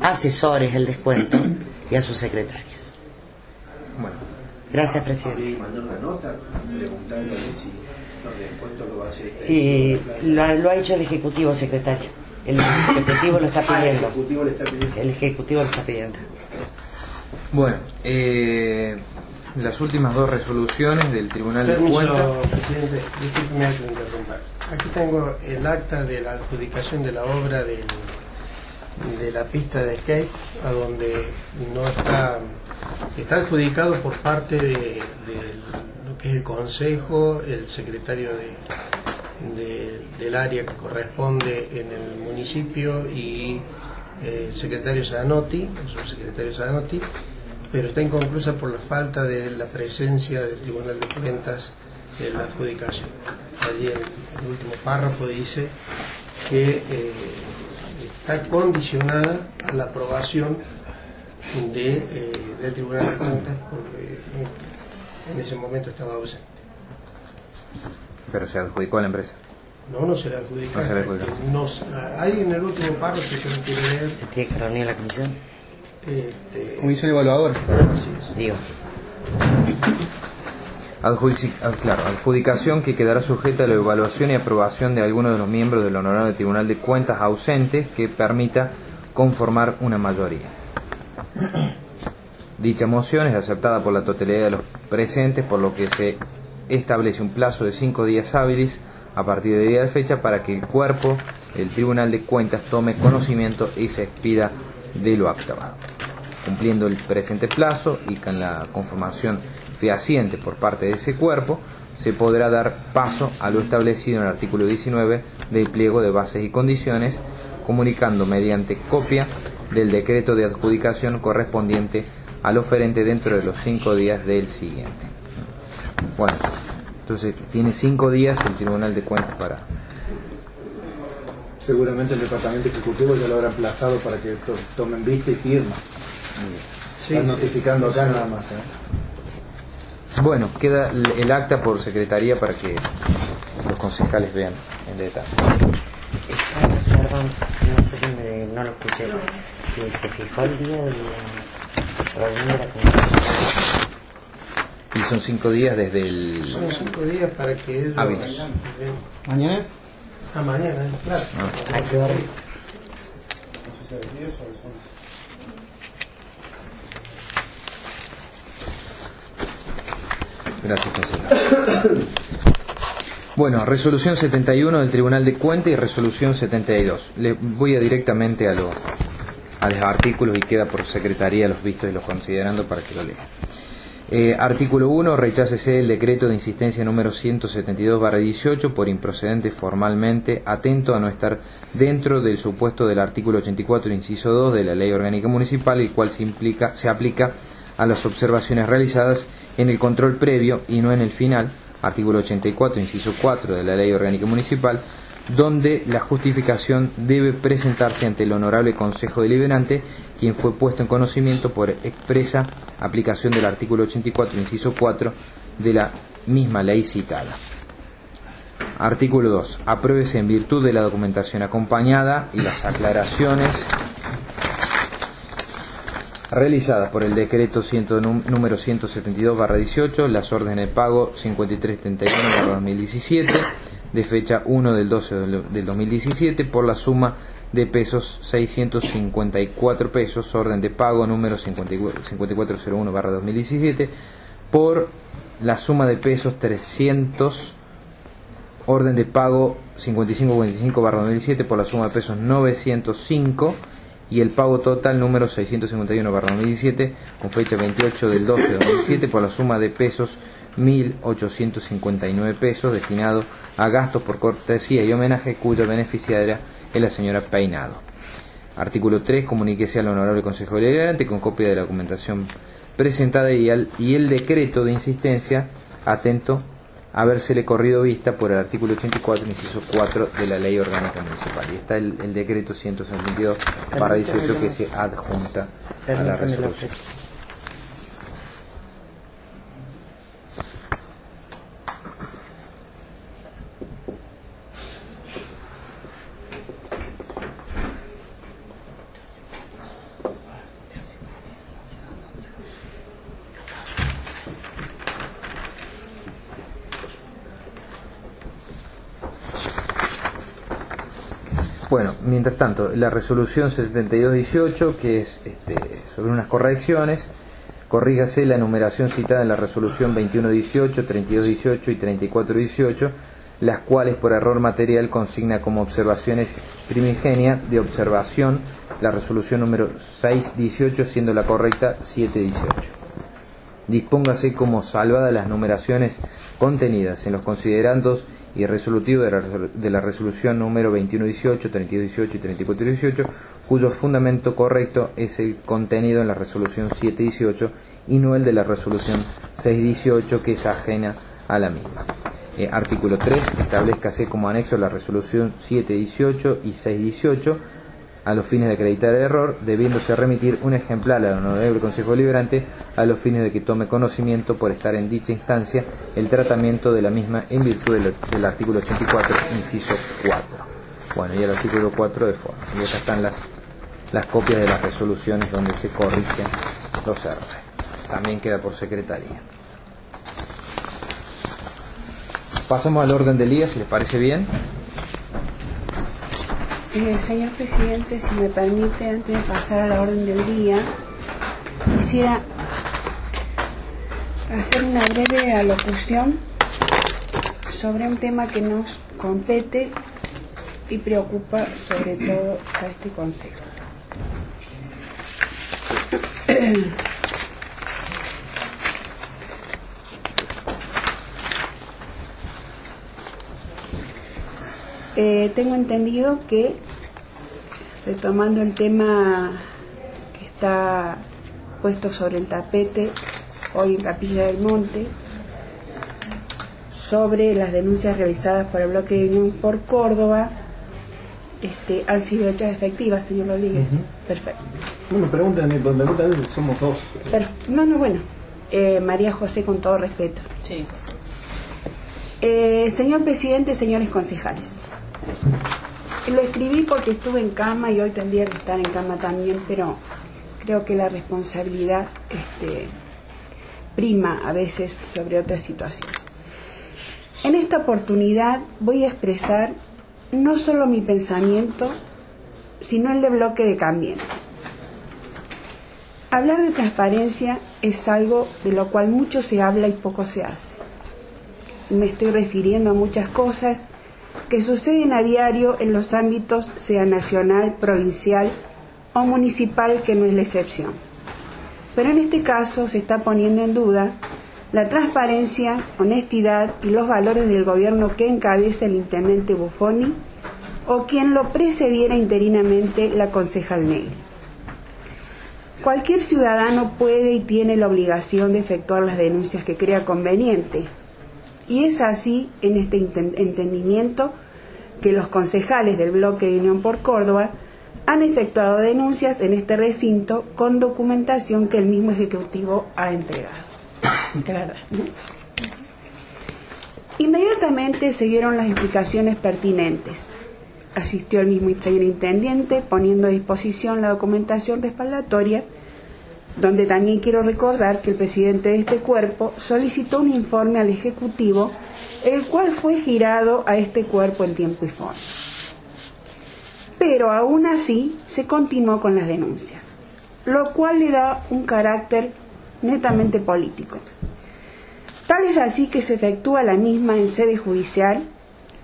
asesores el descuento y a sus secretarios. Bueno. Gracias, presidente. Y lo, lo, ha hecho el Ejecutivo, secretario. El Ejecutivo lo está ah, pidiendo. el Ejecutivo lo está pidiendo. Bueno, eh, las últimas dos resoluciones del Tribunal de Cuentas. presidente, discúlpeme que interrumpa. Aquí tengo el acta de la adjudicación de la obra del, de la pista de skate, a donde no está, está adjudicado por parte de, lo que es el Consejo, el secretario de, del área que corresponde en el municipio y el secretario Zanotti, el subsecretario Zanotti pero está inconclusa por la falta de la presencia del Tribunal de Cuentas en la adjudicación. Allí en el último párrafo dice que eh, está condicionada a la aprobación de, eh, del Tribunal de Cuentas, porque en ese momento estaba ausente. Pero se adjudicó a la empresa. No, no se le adjudica. No se le adjudica. No se- ahí en el último párrafo que no quiere leer, ¿Se tiene que reunir la comisión? Este, Comisión evaluadora. así es. Digo, Adjudici- ah, claro, adjudicación que quedará sujeta a la evaluación y aprobación de alguno de los miembros del Honorable Tribunal de Cuentas ausentes que permita conformar una mayoría. Dicha moción es aceptada por la totalidad de los presentes, por lo que se establece un plazo de cinco días hábiles a partir de día de fecha para que el cuerpo del Tribunal de Cuentas tome conocimiento y se expida de lo actado. Cumpliendo el presente plazo y con la conformación fehaciente por parte de ese cuerpo, se podrá dar paso a lo establecido en el artículo 19 del pliego de bases y condiciones, comunicando mediante copia del decreto de adjudicación correspondiente al oferente dentro de los cinco días del siguiente. Bueno, entonces tiene cinco días el Tribunal de Cuentas para... Seguramente el departamento ejecutivo ya lo habrá emplazado para que to- tomen vista y firma. Sí, Están notificando acá nada más. ¿eh? Bueno, queda el acta por secretaría para que los concejales vean en detalle. perdón, no sé si me- no lo escuché. ¿Y se fijó el día de la reunión de la comisión? Y son cinco días desde el... Son cinco días para que ellos... Hábiles. Mañana. A mañana, claro. ¿A qué hora? Gracias, consejero. Bueno, resolución 71 del Tribunal de Cuentas y resolución 72. Le voy a directamente a los artículos y queda por secretaría los vistos y los considerando para que lo lean. Eh, artículo 1. Rechácese el decreto de insistencia número 172-18 por improcedente formalmente, atento a no estar dentro del supuesto del artículo 84, inciso 2 de la Ley Orgánica Municipal, el cual se, implica, se aplica a las observaciones realizadas en el control previo y no en el final, artículo 84, inciso 4 de la Ley Orgánica Municipal, donde la justificación debe presentarse ante el Honorable Consejo Deliberante, quien fue puesto en conocimiento por expresa aplicación del artículo 84, inciso 4 de la misma ley citada. Artículo 2. Apruébese en virtud de la documentación acompañada y las aclaraciones realizadas por el decreto ciento- num- número 172-18, las órdenes de pago 5331-2017, de fecha 1 del 12 del del 2017, por la suma de pesos 654 pesos, orden de pago número 54 5401-2017, por la suma de pesos 300 orden de pago 5545-2017 por la suma de pesos 905 y el pago total número 651-2017 con fecha 28 del 12 de 2017 por la suma de pesos 1.859 pesos destinado a gastos por cortesía y homenaje cuya beneficiaria es la señora Peinado. Artículo 3. Comuníquese al Honorable Consejo Deliberante con copia de la documentación presentada y, al- y el decreto de insistencia atento habérsele corrido vista por el artículo 84, inciso 4 de la Ley Orgánica Municipal. Y está el, el decreto 172 para 18 que se adjunta a la resolución. Bueno, mientras tanto, la resolución 7218, que es este, sobre unas correcciones, corrígase la numeración citada en la resolución 2118, 3218 y 3418, las cuales por error material consigna como observaciones primigenia de observación la resolución número 618, siendo la correcta 718. Dispóngase como salvadas las numeraciones contenidas en los considerandos y resolutivo de la, resolución número 2118, 3218 y 3418, cuyo fundamento correcto es el contenido en la resolución 718 y no el de la resolución 618 que es ajena a la misma. Eh, artículo 3. Establezcase como anexo la resolución 718 y 618 a los fines de acreditar el error, debiéndose remitir un ejemplar al Honorable Consejo Deliberante a los fines de que tome conocimiento por estar en dicha instancia el tratamiento de la misma en virtud del, del artículo 84, inciso 4. Bueno, y el artículo 4 de forma. Y acá están las, las copias de las resoluciones donde se corrigen los errores. También queda por secretaría. Pasamos al orden del día, si les parece bien. Señor presidente, si me permite, antes de pasar a la orden del día, quisiera hacer una breve alocución sobre un tema que nos compete y preocupa sobre todo a este Consejo. Eh, tengo entendido que, retomando el tema que está puesto sobre el tapete hoy en Capilla del Monte, sobre las denuncias realizadas por el bloque de Unión por Córdoba, este, han sido hechas efectivas, señor Rodríguez. Perfecto. No me preguntan, me preguntan, somos dos. No, no, bueno. Eh, María José, con todo respeto. Sí. Eh, señor presidente, señores concejales. Lo escribí porque estuve en cama y hoy tendría que estar en cama también, pero creo que la responsabilidad este, prima a veces sobre otras situaciones. En esta oportunidad voy a expresar no solo mi pensamiento, sino el de bloque de Cambiemos. Hablar de transparencia es algo de lo cual mucho se habla y poco se hace. Me estoy refiriendo a muchas cosas que suceden a diario en los ámbitos, sea nacional, provincial o municipal, que no es la excepción. Pero en este caso se está poniendo en duda la transparencia, honestidad y los valores del gobierno que encabeza el intendente Buffoni o quien lo precediera interinamente la concejal Negri. Cualquier ciudadano puede y tiene la obligación de efectuar las denuncias que crea conveniente. Y es así, en este enten- entendimiento, que los concejales del bloque de Unión por Córdoba han efectuado denuncias en este recinto con documentación que el mismo Ejecutivo ha entregado. Es verdad. Inmediatamente siguieron las explicaciones pertinentes. Asistió el mismo señor intendente poniendo a disposición la documentación respaldatoria, donde también quiero recordar que el presidente de este cuerpo solicitó un informe al Ejecutivo, el cual fue girado a este cuerpo en tiempo y forma. Pero aún así se continuó con las denuncias, lo cual le da un carácter netamente político. Tal es así que se efectúa la misma en sede judicial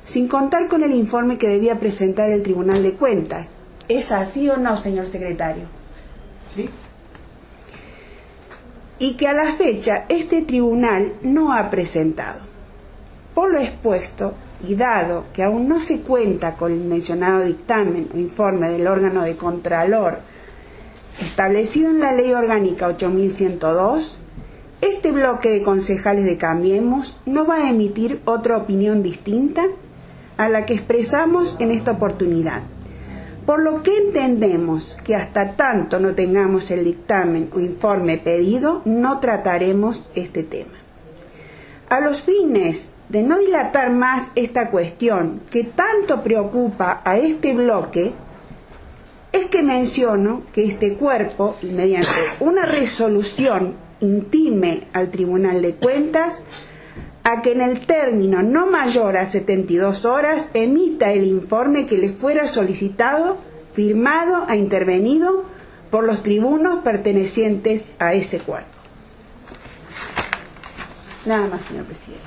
sin contar con el informe que debía presentar el Tribunal de Cuentas. ¿Es así o no, señor secretario? ¿Sí? Y que a la fecha este tribunal no ha presentado. Por lo expuesto, y dado que aún no se cuenta con el mencionado dictamen o informe del órgano de Contralor establecido en la Ley Orgánica 8102, este bloque de concejales de Cambiemos no va a emitir otra opinión distinta a la que expresamos en esta oportunidad. Por lo que entendemos que hasta tanto no tengamos el dictamen o informe pedido, no trataremos este tema. A los fines de no dilatar más esta cuestión que tanto preocupa a este bloque, es que menciono que este cuerpo, mediante una resolución, intime al Tribunal de Cuentas a que en el término no mayor a 72 horas emita el informe que le fuera solicitado, firmado e intervenido por los tribunos pertenecientes a ese cuerpo. Nada más, señor presidente.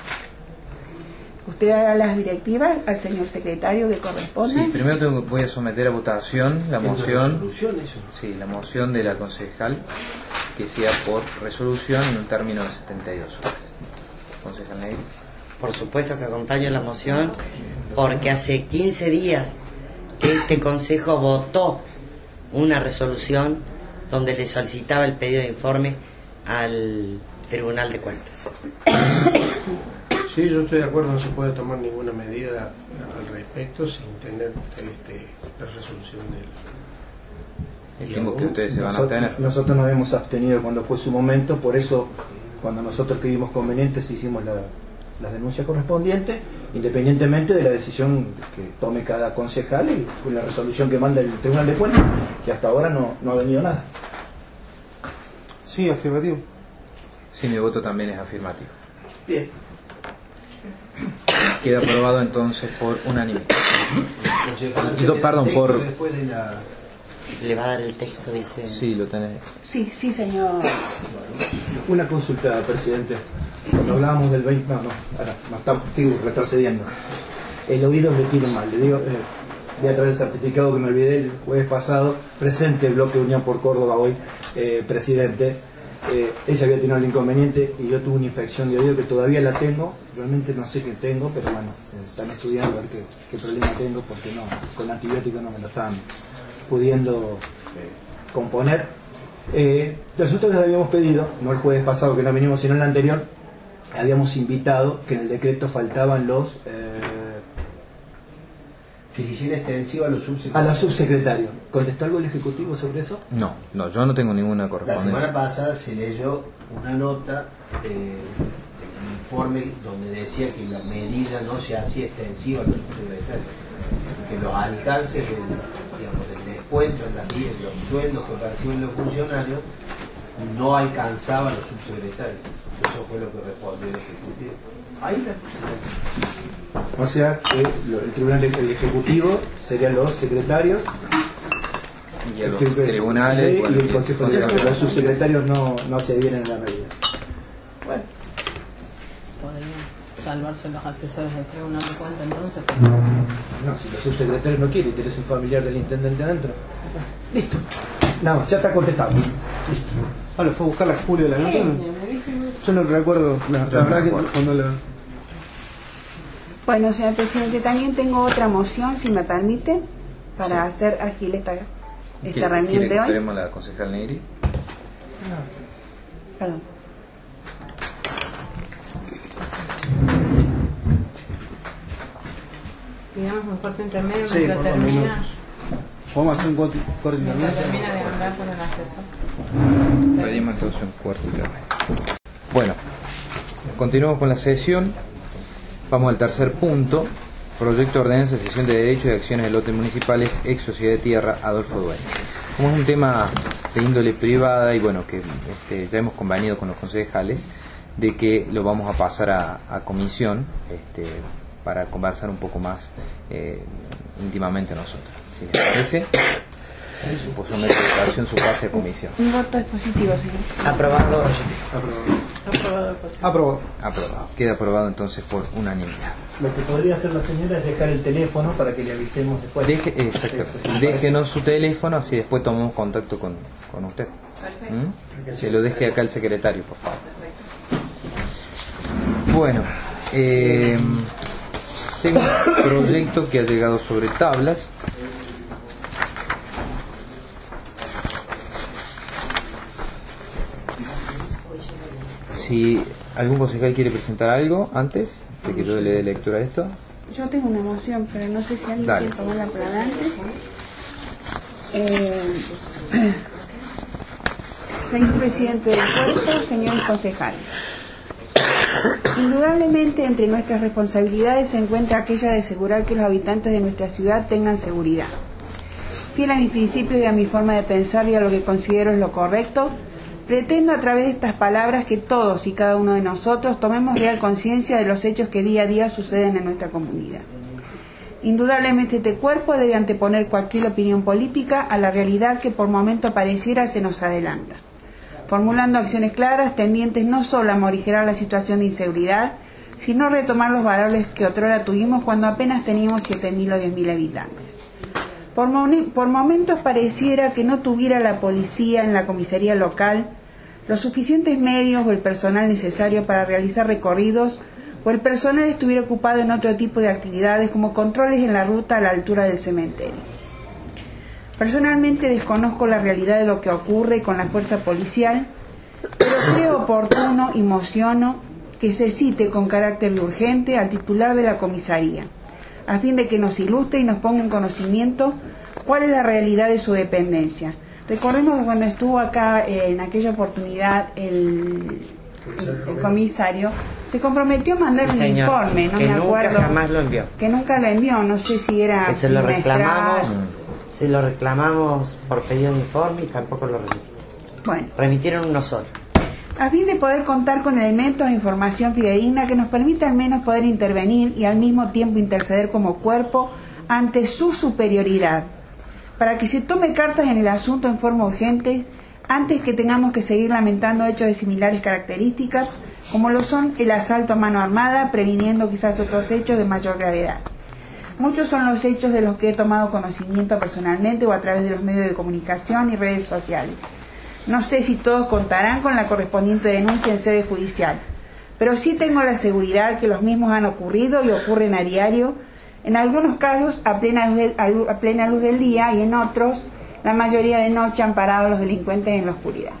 Usted hará las directivas al señor secretario que corresponde. Sí, primero tengo- voy a someter a votación la moción. Sí, la moción de la concejal que sea por resolución en un término de 72 horas. Concejal. Por supuesto que acompaño la moción porque hace 15 días que este Consejo votó una resolución donde le solicitaba el pedido de informe al Tribunal de Cuentas. Sí, yo estoy de acuerdo, no se puede tomar ninguna medida al respecto sin tener este, la resolución del... Estimo que ustedes se van a Nosotros, abstener. nosotros nos hemos abstenido cuando fue su momento, por eso cuando nosotros creímos convenientes hicimos la, la denuncia correspondiente, independientemente de la decisión que tome cada concejal y la resolución que manda el Tribunal de Cuentas, que hasta ahora no, no ha venido nada. Sí, afirmativo. Sí, mi voto también es afirmativo. Bien. Queda aprobado entonces por unanimidad. Perdón, por... Después de la... Le va a dar el texto, dice. Sí, lo tenés. Sí, sí, señor. Una consulta, presidente. Cuando hablábamos del 20, no, no, ahora, no estamos digo, retrocediendo. El oído le tiene mal, le digo, eh, voy a traer el certificado que me olvidé el jueves pasado, presente Bloque Unión por Córdoba hoy, eh, presidente. Eh, ella había tenido el inconveniente y yo tuve una infección de oído que todavía la tengo, realmente no sé qué tengo, pero bueno, eh, están estudiando a ver qué, qué problema tengo porque no, con antibióticos no me lo están pudiendo eh, componer. Eh, nosotros les habíamos pedido, no el jueves pasado que no vinimos, sino el anterior, habíamos invitado que en el decreto faltaban los eh, Que se hiciera extensiva a los a subsecretarios. los subsecretarios. ¿Contestó algo el Ejecutivo sobre eso? No, no, yo no tengo ninguna La correspondencia. semana pasada se leyó una nota eh, en un informe donde decía que la medida no se hacía extensiva a los subsecretarios, que los alcances del, digamos, del descuento en las vías, los sueldos que perciben los funcionarios no alcanzaba a los subsecretarios. Eso fue lo que respondió el Ejecutivo. Ahí está. O sea, que lo- el Tribunal de- el Ejecutivo serían los secretarios Y el tri- tribunales y bueno, el Consejo de Consejo de- Los subsecretarios no, no se adhieren a la medida. Bueno, podrían salvarse los asesores del Tribunal de Cuentas entonces. no, si los subsecretarios no quieren, tienes un familiar del intendente adentro. Listo. Nada más, ya está contestado. Listo. Ah, lo fue a buscar la Julio de la nota. Yo no recuerdo, la, la Yo no verdad que cuando la... Bueno, señor presidente, también tengo otra moción, si me permite, para hacer ágil esta, esta ¿Quiere- reunión quiere que de hoy. esperemos a la concejal Negri? Perdón. Digamos un corte intermedio Sí, mientras termina, Vamos a hacer un corte corte intermedio. termina de hablar con el asesor. Pedimos entonces un cuarto intermedio. Bueno, continuamos con la sesión. Vamos al tercer punto. Proyecto de ordenanza de sesión de derechos y acciones de lotes municipales, ex Sociedad de Tierra, Adolfo Dueño. Como es un tema de índole privada y bueno, que este, ya hemos convenido con los concejales de que lo vamos a pasar a, a comisión este, para conversar un poco más eh, íntimamente nosotros. Si les parece, pues someto a votación su pase a comisión. Mi voto es positivo, señor. Aprobado. Aprobado. Aprobado. Queda aprobado entonces por unanimidad. Lo que podría hacer la señora es dejar el teléfono para que le avisemos después. Deje, exacto. Eso, sí, me Déjenos su teléfono, así después tomamos contacto con, con usted. ¿Mm? Se lo deje acá el secretario, por favor. Bueno, eh, tengo un proyecto que ha llegado sobre tablas. Si algún concejal quiere presentar algo antes de que yo le dé lectura a esto. Yo tengo una moción, pero no sé si alguien Dale. quiere tomar la palabra antes. Eh, señor presidente del cuerpo, señores concejales. Indudablemente entre nuestras responsabilidades se encuentra aquella de asegurar que los habitantes de nuestra ciudad tengan seguridad. Fiel a mis principios y a mi forma de pensar y a lo que considero es lo correcto, pretendo a través de estas palabras que todos y cada uno de nosotros tomemos real conciencia de los hechos que día a día suceden en nuestra comunidad. Indudablemente este cuerpo debe anteponer cualquier opinión política a la realidad que por momento pareciera se nos adelanta, formulando acciones claras tendientes no solo a morigerar la situación de inseguridad, sino retomar los valores que otrora tuvimos cuando apenas teníamos 7.000 o 10.000 habitantes. Por, por momentos pareciera que no tuviera la policía en la comisaría local los suficientes medios o el personal necesario para realizar recorridos o el personal estuviera ocupado en otro tipo de actividades como controles en la ruta a la altura del cementerio. Personalmente desconozco la realidad de lo que ocurre con la fuerza policial, pero creo oportuno y mociono que se cite con carácter urgente al titular de la comisaría, a fin de que nos ilustre y nos ponga en conocimiento cuál es la realidad de su dependencia. Recordemos que cuando estuvo acá eh, en aquella oportunidad el, el comisario se comprometió a mandar Sí, un informe, no que me nunca acuerdo. jamás lo envió. Que nunca lo envió, no sé si era se lo reclamamos, se lo reclamamos por pedido de informe y tampoco lo remitieron. Bueno, Remitieron uno solo. a fin de poder contar con elementos de información fidedigna que nos permita al menos poder intervenir y al mismo tiempo interceder como cuerpo ante su superioridad, para que se tome cartas en el asunto en forma urgente antes que tengamos que seguir lamentando hechos de similares características, como lo son el asalto a mano armada, previniendo quizás otros hechos de mayor gravedad. Muchos son los hechos de los que he tomado conocimiento personalmente o a través de los medios de comunicación y redes sociales. No sé si todos contarán con la correspondiente denuncia en sede judicial, pero sí tengo la seguridad que los mismos han ocurrido y ocurren a diario, en algunos casos a plena luz del, a a plena luz del día y en otros, la mayoría de noche, han parado los delincuentes en la oscuridad.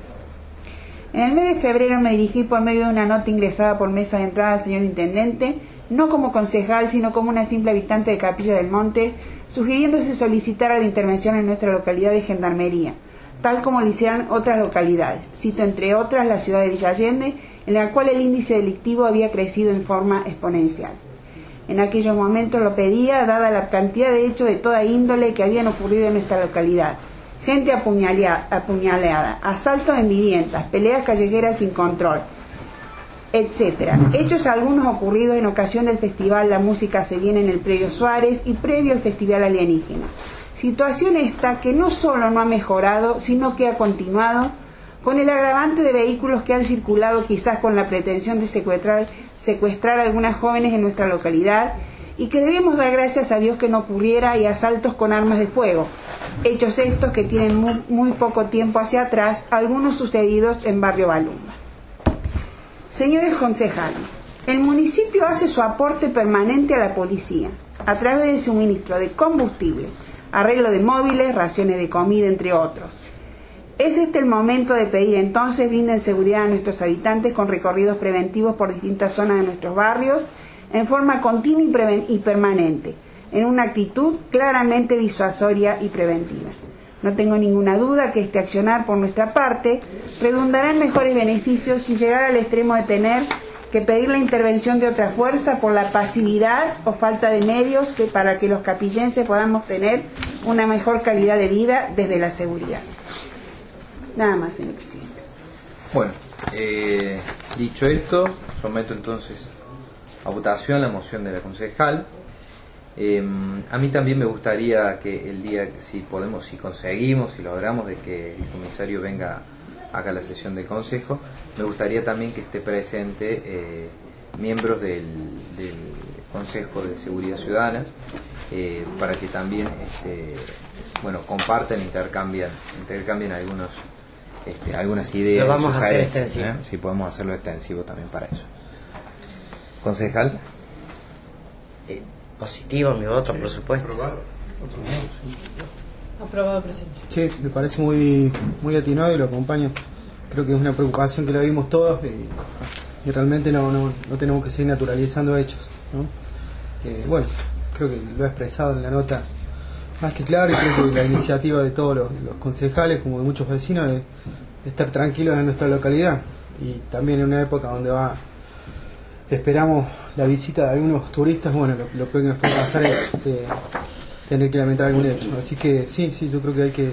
En el mes de febrero me dirigí por medio de una nota ingresada por mesa de entrada al señor intendente, no como concejal, sino como una simple habitante de Capilla del Monte, sugiriéndose solicitar la intervención en nuestra localidad de Gendarmería, tal como lo hicieron otras localidades. Cito entre otras la ciudad de Villallende, en la cual el índice delictivo había crecido en forma exponencial. En aquellos momentos lo pedía, dada la cantidad de hechos de toda índole que habían ocurrido en nuestra localidad. Gente apuñalea- apuñaleada, asaltos en viviendas, peleas callejeras sin control, etcétera. Hechos algunos ocurridos en ocasión del festival La Música se viene en el Predio Suárez y previo al Festival Alienígena. Situación esta que no solo no ha mejorado, sino que ha continuado con el agravante de vehículos que han circulado quizás con la pretensión de secuestrar, secuestrar a algunas jóvenes en nuestra localidad y que debemos dar gracias a Dios que no ocurriera y asaltos con armas de fuego. Hechos estos que tienen muy, muy poco tiempo hacia atrás, algunos sucedidos en Barrio Balumba. Señores concejales, el municipio hace su aporte permanente a la policía a través de suministro de combustible, arreglo de móviles, raciones de comida, entre otros. Es este el momento de pedir entonces brinden seguridad a nuestros habitantes con recorridos preventivos por distintas zonas de nuestros barrios en forma continua y, permanente, en una actitud claramente disuasoria y preventiva. No tengo ninguna duda que este accionar por nuestra parte redundará en mejores beneficios sin llegar al extremo de tener que pedir la intervención de otra fuerza por la pasividad o falta de medios que para que los capillenses podamos tener una mejor calidad de vida desde la seguridad. Nada más, señor presidente. Bueno, eh, dicho esto, someto entonces a votación la moción de la concejal. Eh, a mí también me gustaría que el día, si podemos, si conseguimos, si logramos de que el comisario venga acá a la sesión del consejo, me gustaría también que esté presente eh, miembros del, del Consejo de Seguridad Ciudadana eh, para que también este, bueno, compartan, intercambian, intercambien algunos este, algunas ideas. Lo vamos a hacer extensivo. ¿eh? Si podemos hacerlo extensivo también para eso. Concejal. Positivo mi voto, por supuesto. Aprobado, presidente. Sí, me parece muy, muy atinado y lo acompaño. Creo que es una preocupación que la vimos todos y, y realmente no, no, no tenemos que seguir naturalizando hechos. ¿no? Eh, bueno, creo que lo he expresado en la nota más que claro y creo que la iniciativa de todos los, los concejales, como de muchos vecinos, de, de estar tranquilos en nuestra localidad y también en una época donde va esperamos la visita de algunos turistas, bueno, lo, peor que nos puede pasar es eh, tener que lamentar algún hecho. Así que sí, sí, yo creo que hay que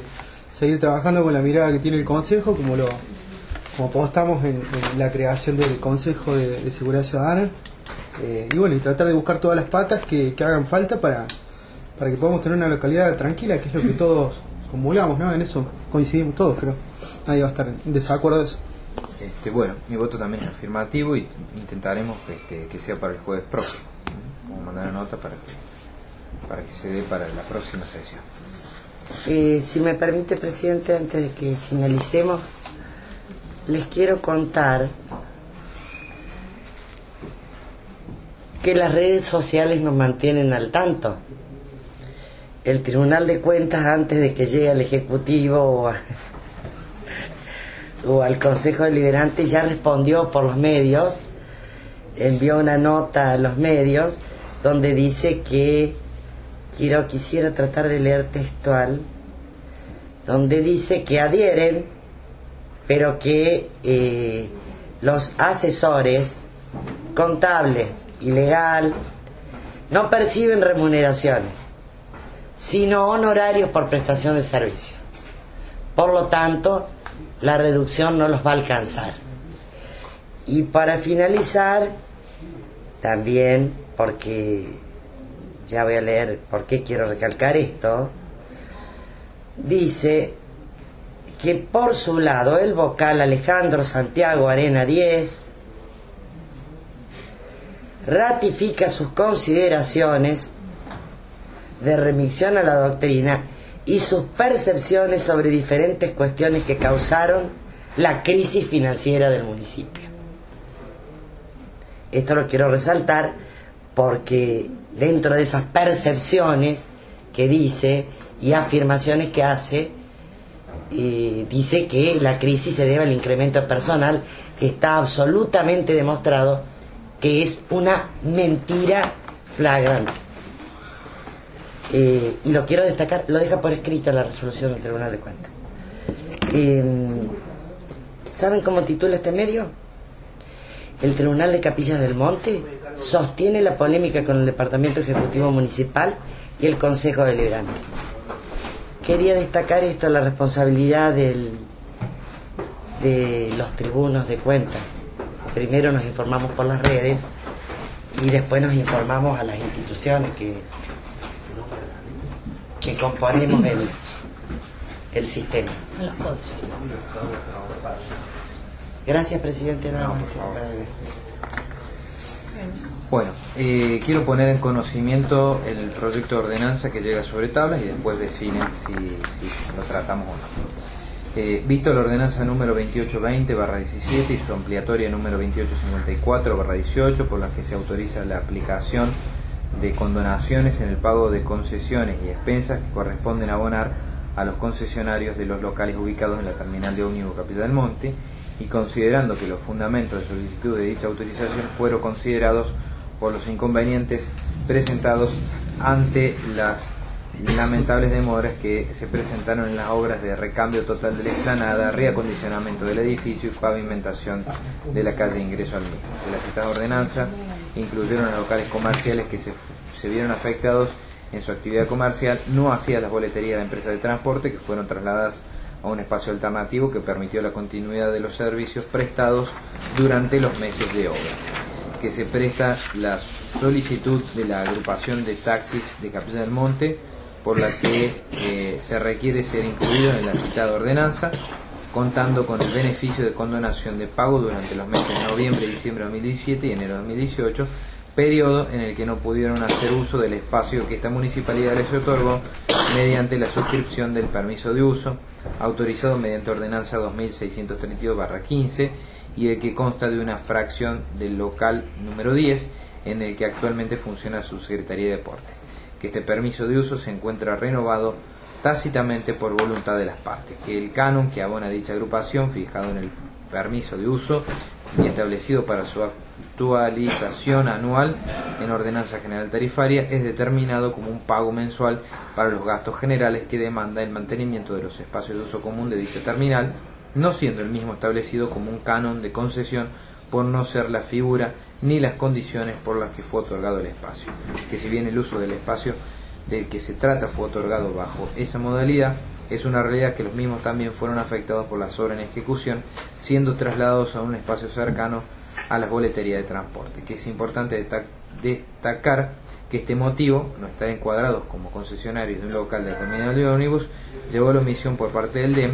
seguir trabajando con la mirada que tiene el Consejo, como lo como apostamos en, la creación del Consejo de, Seguridad Ciudadana. Eh, y bueno, y tratar de buscar todas las patas que, que hagan falta para, para que podamos tener una localidad tranquila, que es lo que todos comulgamos, ¿no? En eso coincidimos todos, creo. Nadie va a estar en desacuerdo de eso. Este, bueno, mi voto también es afirmativo y intentaremos que, este, que sea para el jueves próximo. Vamos a mandar una nota para que, para que se dé para la próxima sesión. Eh, si me permite, presidente, antes de que finalicemos, les quiero contar que las redes sociales nos mantienen al tanto. El Tribunal de Cuentas, antes de que llegue al Ejecutivo o, a- o al Consejo Deliberante, ya respondió por los medios envió una nota a los medios donde dice que quiero quisiera tratar de leer textual donde dice que adhieren pero que eh, los asesores contables y legal no perciben remuneraciones sino honorarios por prestación de servicio. Por lo tanto la reducción no los va a alcanzar. Y para finalizar también porque ya voy a leer por qué quiero recalcar esto, dice que por su lado el vocal Alejandro Santiago Arena 10 ratifica sus consideraciones de remisión a la doctrina y sus percepciones sobre diferentes cuestiones que causaron la crisis financiera del municipio. Esto lo quiero resaltar porque dentro de esas percepciones que dice y afirmaciones que hace, eh, dice que la crisis se debe al incremento personal, que está absolutamente demostrado que es una mentira flagrante. Eh, y lo quiero destacar, lo deja por escrito la resolución del Tribunal de Cuentas. Em, ¿Saben cómo titula este medio? El Tribunal de Capillas del Monte sostiene la polémica con el Departamento Ejecutivo Municipal y el Consejo Deliberante. Quería destacar esto, la responsabilidad del, de los tribunos de cuentas. Primero nos informamos por las redes y después nos informamos a las instituciones que, que componemos el, el sistema. Gracias, presidente. Nada más. Bueno, eh, quiero poner en conocimiento el proyecto de ordenanza que llega sobre tablas y después definen si, si lo tratamos o no. Eh, visto la ordenanza número 2820-17 y su ampliatoria número 2854-18 por la que se autoriza la aplicación de condonaciones en el pago de concesiones y expensas que corresponden abonar a los concesionarios de los locales ubicados en la terminal de ómnibus Capital del Monte y considerando que los fundamentos de solicitud de dicha autorización fueron considerados por los inconvenientes presentados ante las lamentables demoras que se presentaron en las obras de recambio total de la explanada, reacondicionamiento del edificio y pavimentación de la calle de ingreso al mismo. De la citada ordenanza incluyeron los locales comerciales que se, se vieron afectados en su actividad comercial, no hacía las boleterías de empresas de transporte que fueron trasladadas a un espacio alternativo que permitió la continuidad de los servicios prestados durante los meses de obra, que se presta la solicitud de la agrupación de taxis de Capilla del Monte, por la que eh, se requiere ser incluido en la citada ordenanza, contando con el beneficio de condonación de pago durante los meses de noviembre, diciembre de 2017 y enero de 2018, periodo en el que no pudieron hacer uso del espacio que esta municipalidad les otorgó mediante la suscripción del permiso de uso, autorizado mediante ordenanza 2632-15 y el que consta de una fracción del local número 10 en el que actualmente funciona su Secretaría de Deporte. Que este permiso de uso se encuentra renovado tácitamente por voluntad de las partes, que el canon que abona dicha agrupación fijado en el permiso de uso y establecido para su actualización anual en ordenanza general tarifaria es determinado como un pago mensual para los gastos generales que demanda el mantenimiento de los espacios de uso común de dicha terminal, no siendo el mismo establecido como un canon de concesión por no ser la figura ni las condiciones por las que fue otorgado el espacio, que si bien el uso del espacio del que se trata fue otorgado bajo esa modalidad, es una realidad que los mismos también fueron afectados por las obras en ejecución, siendo trasladados a un espacio cercano a las boleterías de transporte, que es importante destacar que este motivo, no estar encuadrados como concesionarios de un local de terminal de ómnibus, llevó a la omisión por parte del DEM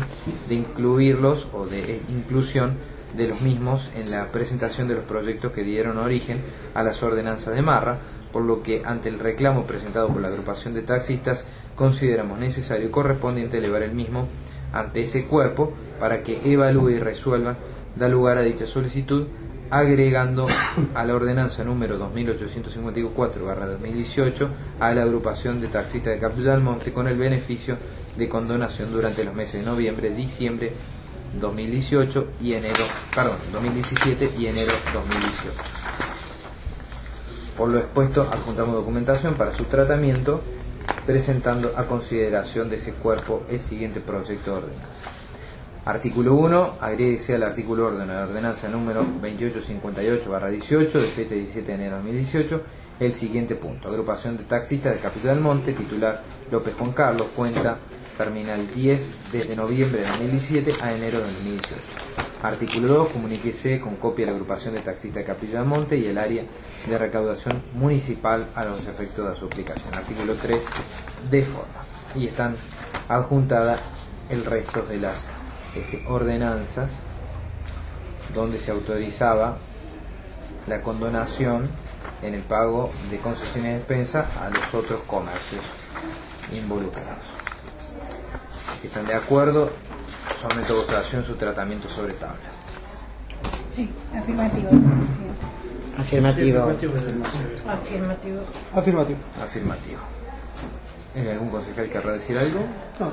de incluirlos o de inclusión de los mismos en la presentación de los proyectos que dieron origen a las ordenanzas de Marra, por lo que ante el reclamo presentado por la agrupación de taxistas consideramos necesario y correspondiente elevar el mismo ante ese cuerpo para que evalúe y resuelva, da lugar a dicha solicitud, agregando a la ordenanza número 2854-2018 a la agrupación de taxistas de Capilla del Monte con el beneficio de condonación durante los meses de noviembre, diciembre 2018 y enero, perdón, 2017 y enero 2018. Por lo expuesto, adjuntamos documentación para su tratamiento, presentando a consideración de ese cuerpo el siguiente proyecto de ordenanza. Artículo 1, agréguese al artículo orden de la ordenanza número 2858-18 de fecha 17 de enero de 2018 el siguiente punto. Agrupación de taxistas de Capitán del Monte, titular López Juan Carlos, cuenta terminal 10 desde noviembre de 2017 a enero de 2018. Artículo 2, comuníquese con copia de la agrupación de taxistas de Capilla del Monte y el área de recaudación municipal a los efectos de su aplicación. Artículo 3, de forma. Y están adjuntadas el resto de las este, ordenanzas donde se autorizaba la condonación en el pago de concesiones de despensa a los otros comercios involucrados. Si están de acuerdo, someto a votación su tratamiento sobre tabla. Sí, afirmativo, presidente. Afirmativo. Afirmativo. Afirmativo. Afirmativo. ¿Hay algún concejal querrá decir algo? No,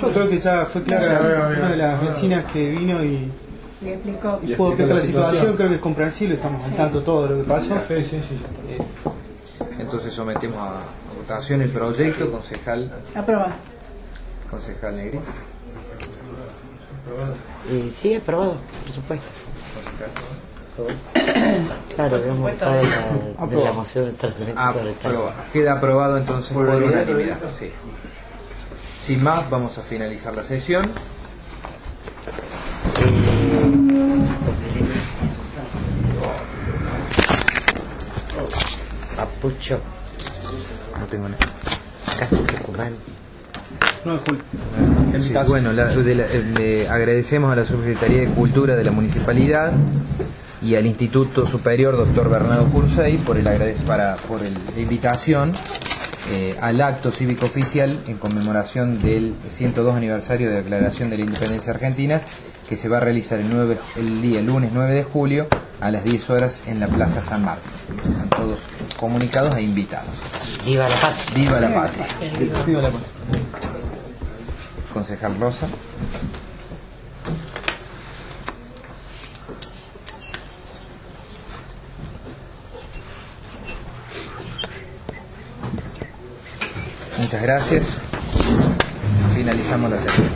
yo creo que ya fue clara una de las vecinas que vino y Le explicó. Y pudo explicar la la situación, situación. creo que es comprensible, estamos al tanto todo lo que pasó. Sí, sí, sí. Eh, Entonces sometemos a votación el proyecto, concejal, Aprobado. Concejal Negri. Y sí, aprobado, por supuesto. Claro, votado de- la, de la Aprobado. moción de sobre. Aprobado. Queda aprobado entonces por unanimidad. sí. Sin más, vamos a finalizar la sesión. Papucho, No tengo nada. casi Tucumán. No de julio. En mi Sí, caso. bueno, la- de la- eh, le agradecemos a la Subsecretaría de Cultura de la Municipalidad y al Instituto Superior Dr. Bernardo Cursey por, el para, por el- la invitación eh, al acto cívico oficial en conmemoración del 102 aniversario de la Declaración de la Independencia Argentina que se va a realizar el, 9, el día lunes 9 de julio a las 10 horas en la Plaza San Marcos. Están todos comunicados e invitados. Viva la paz. Viva la patria. Viva la paz. Concejal Rosa. Muchas gracias. Finalizamos la sesión.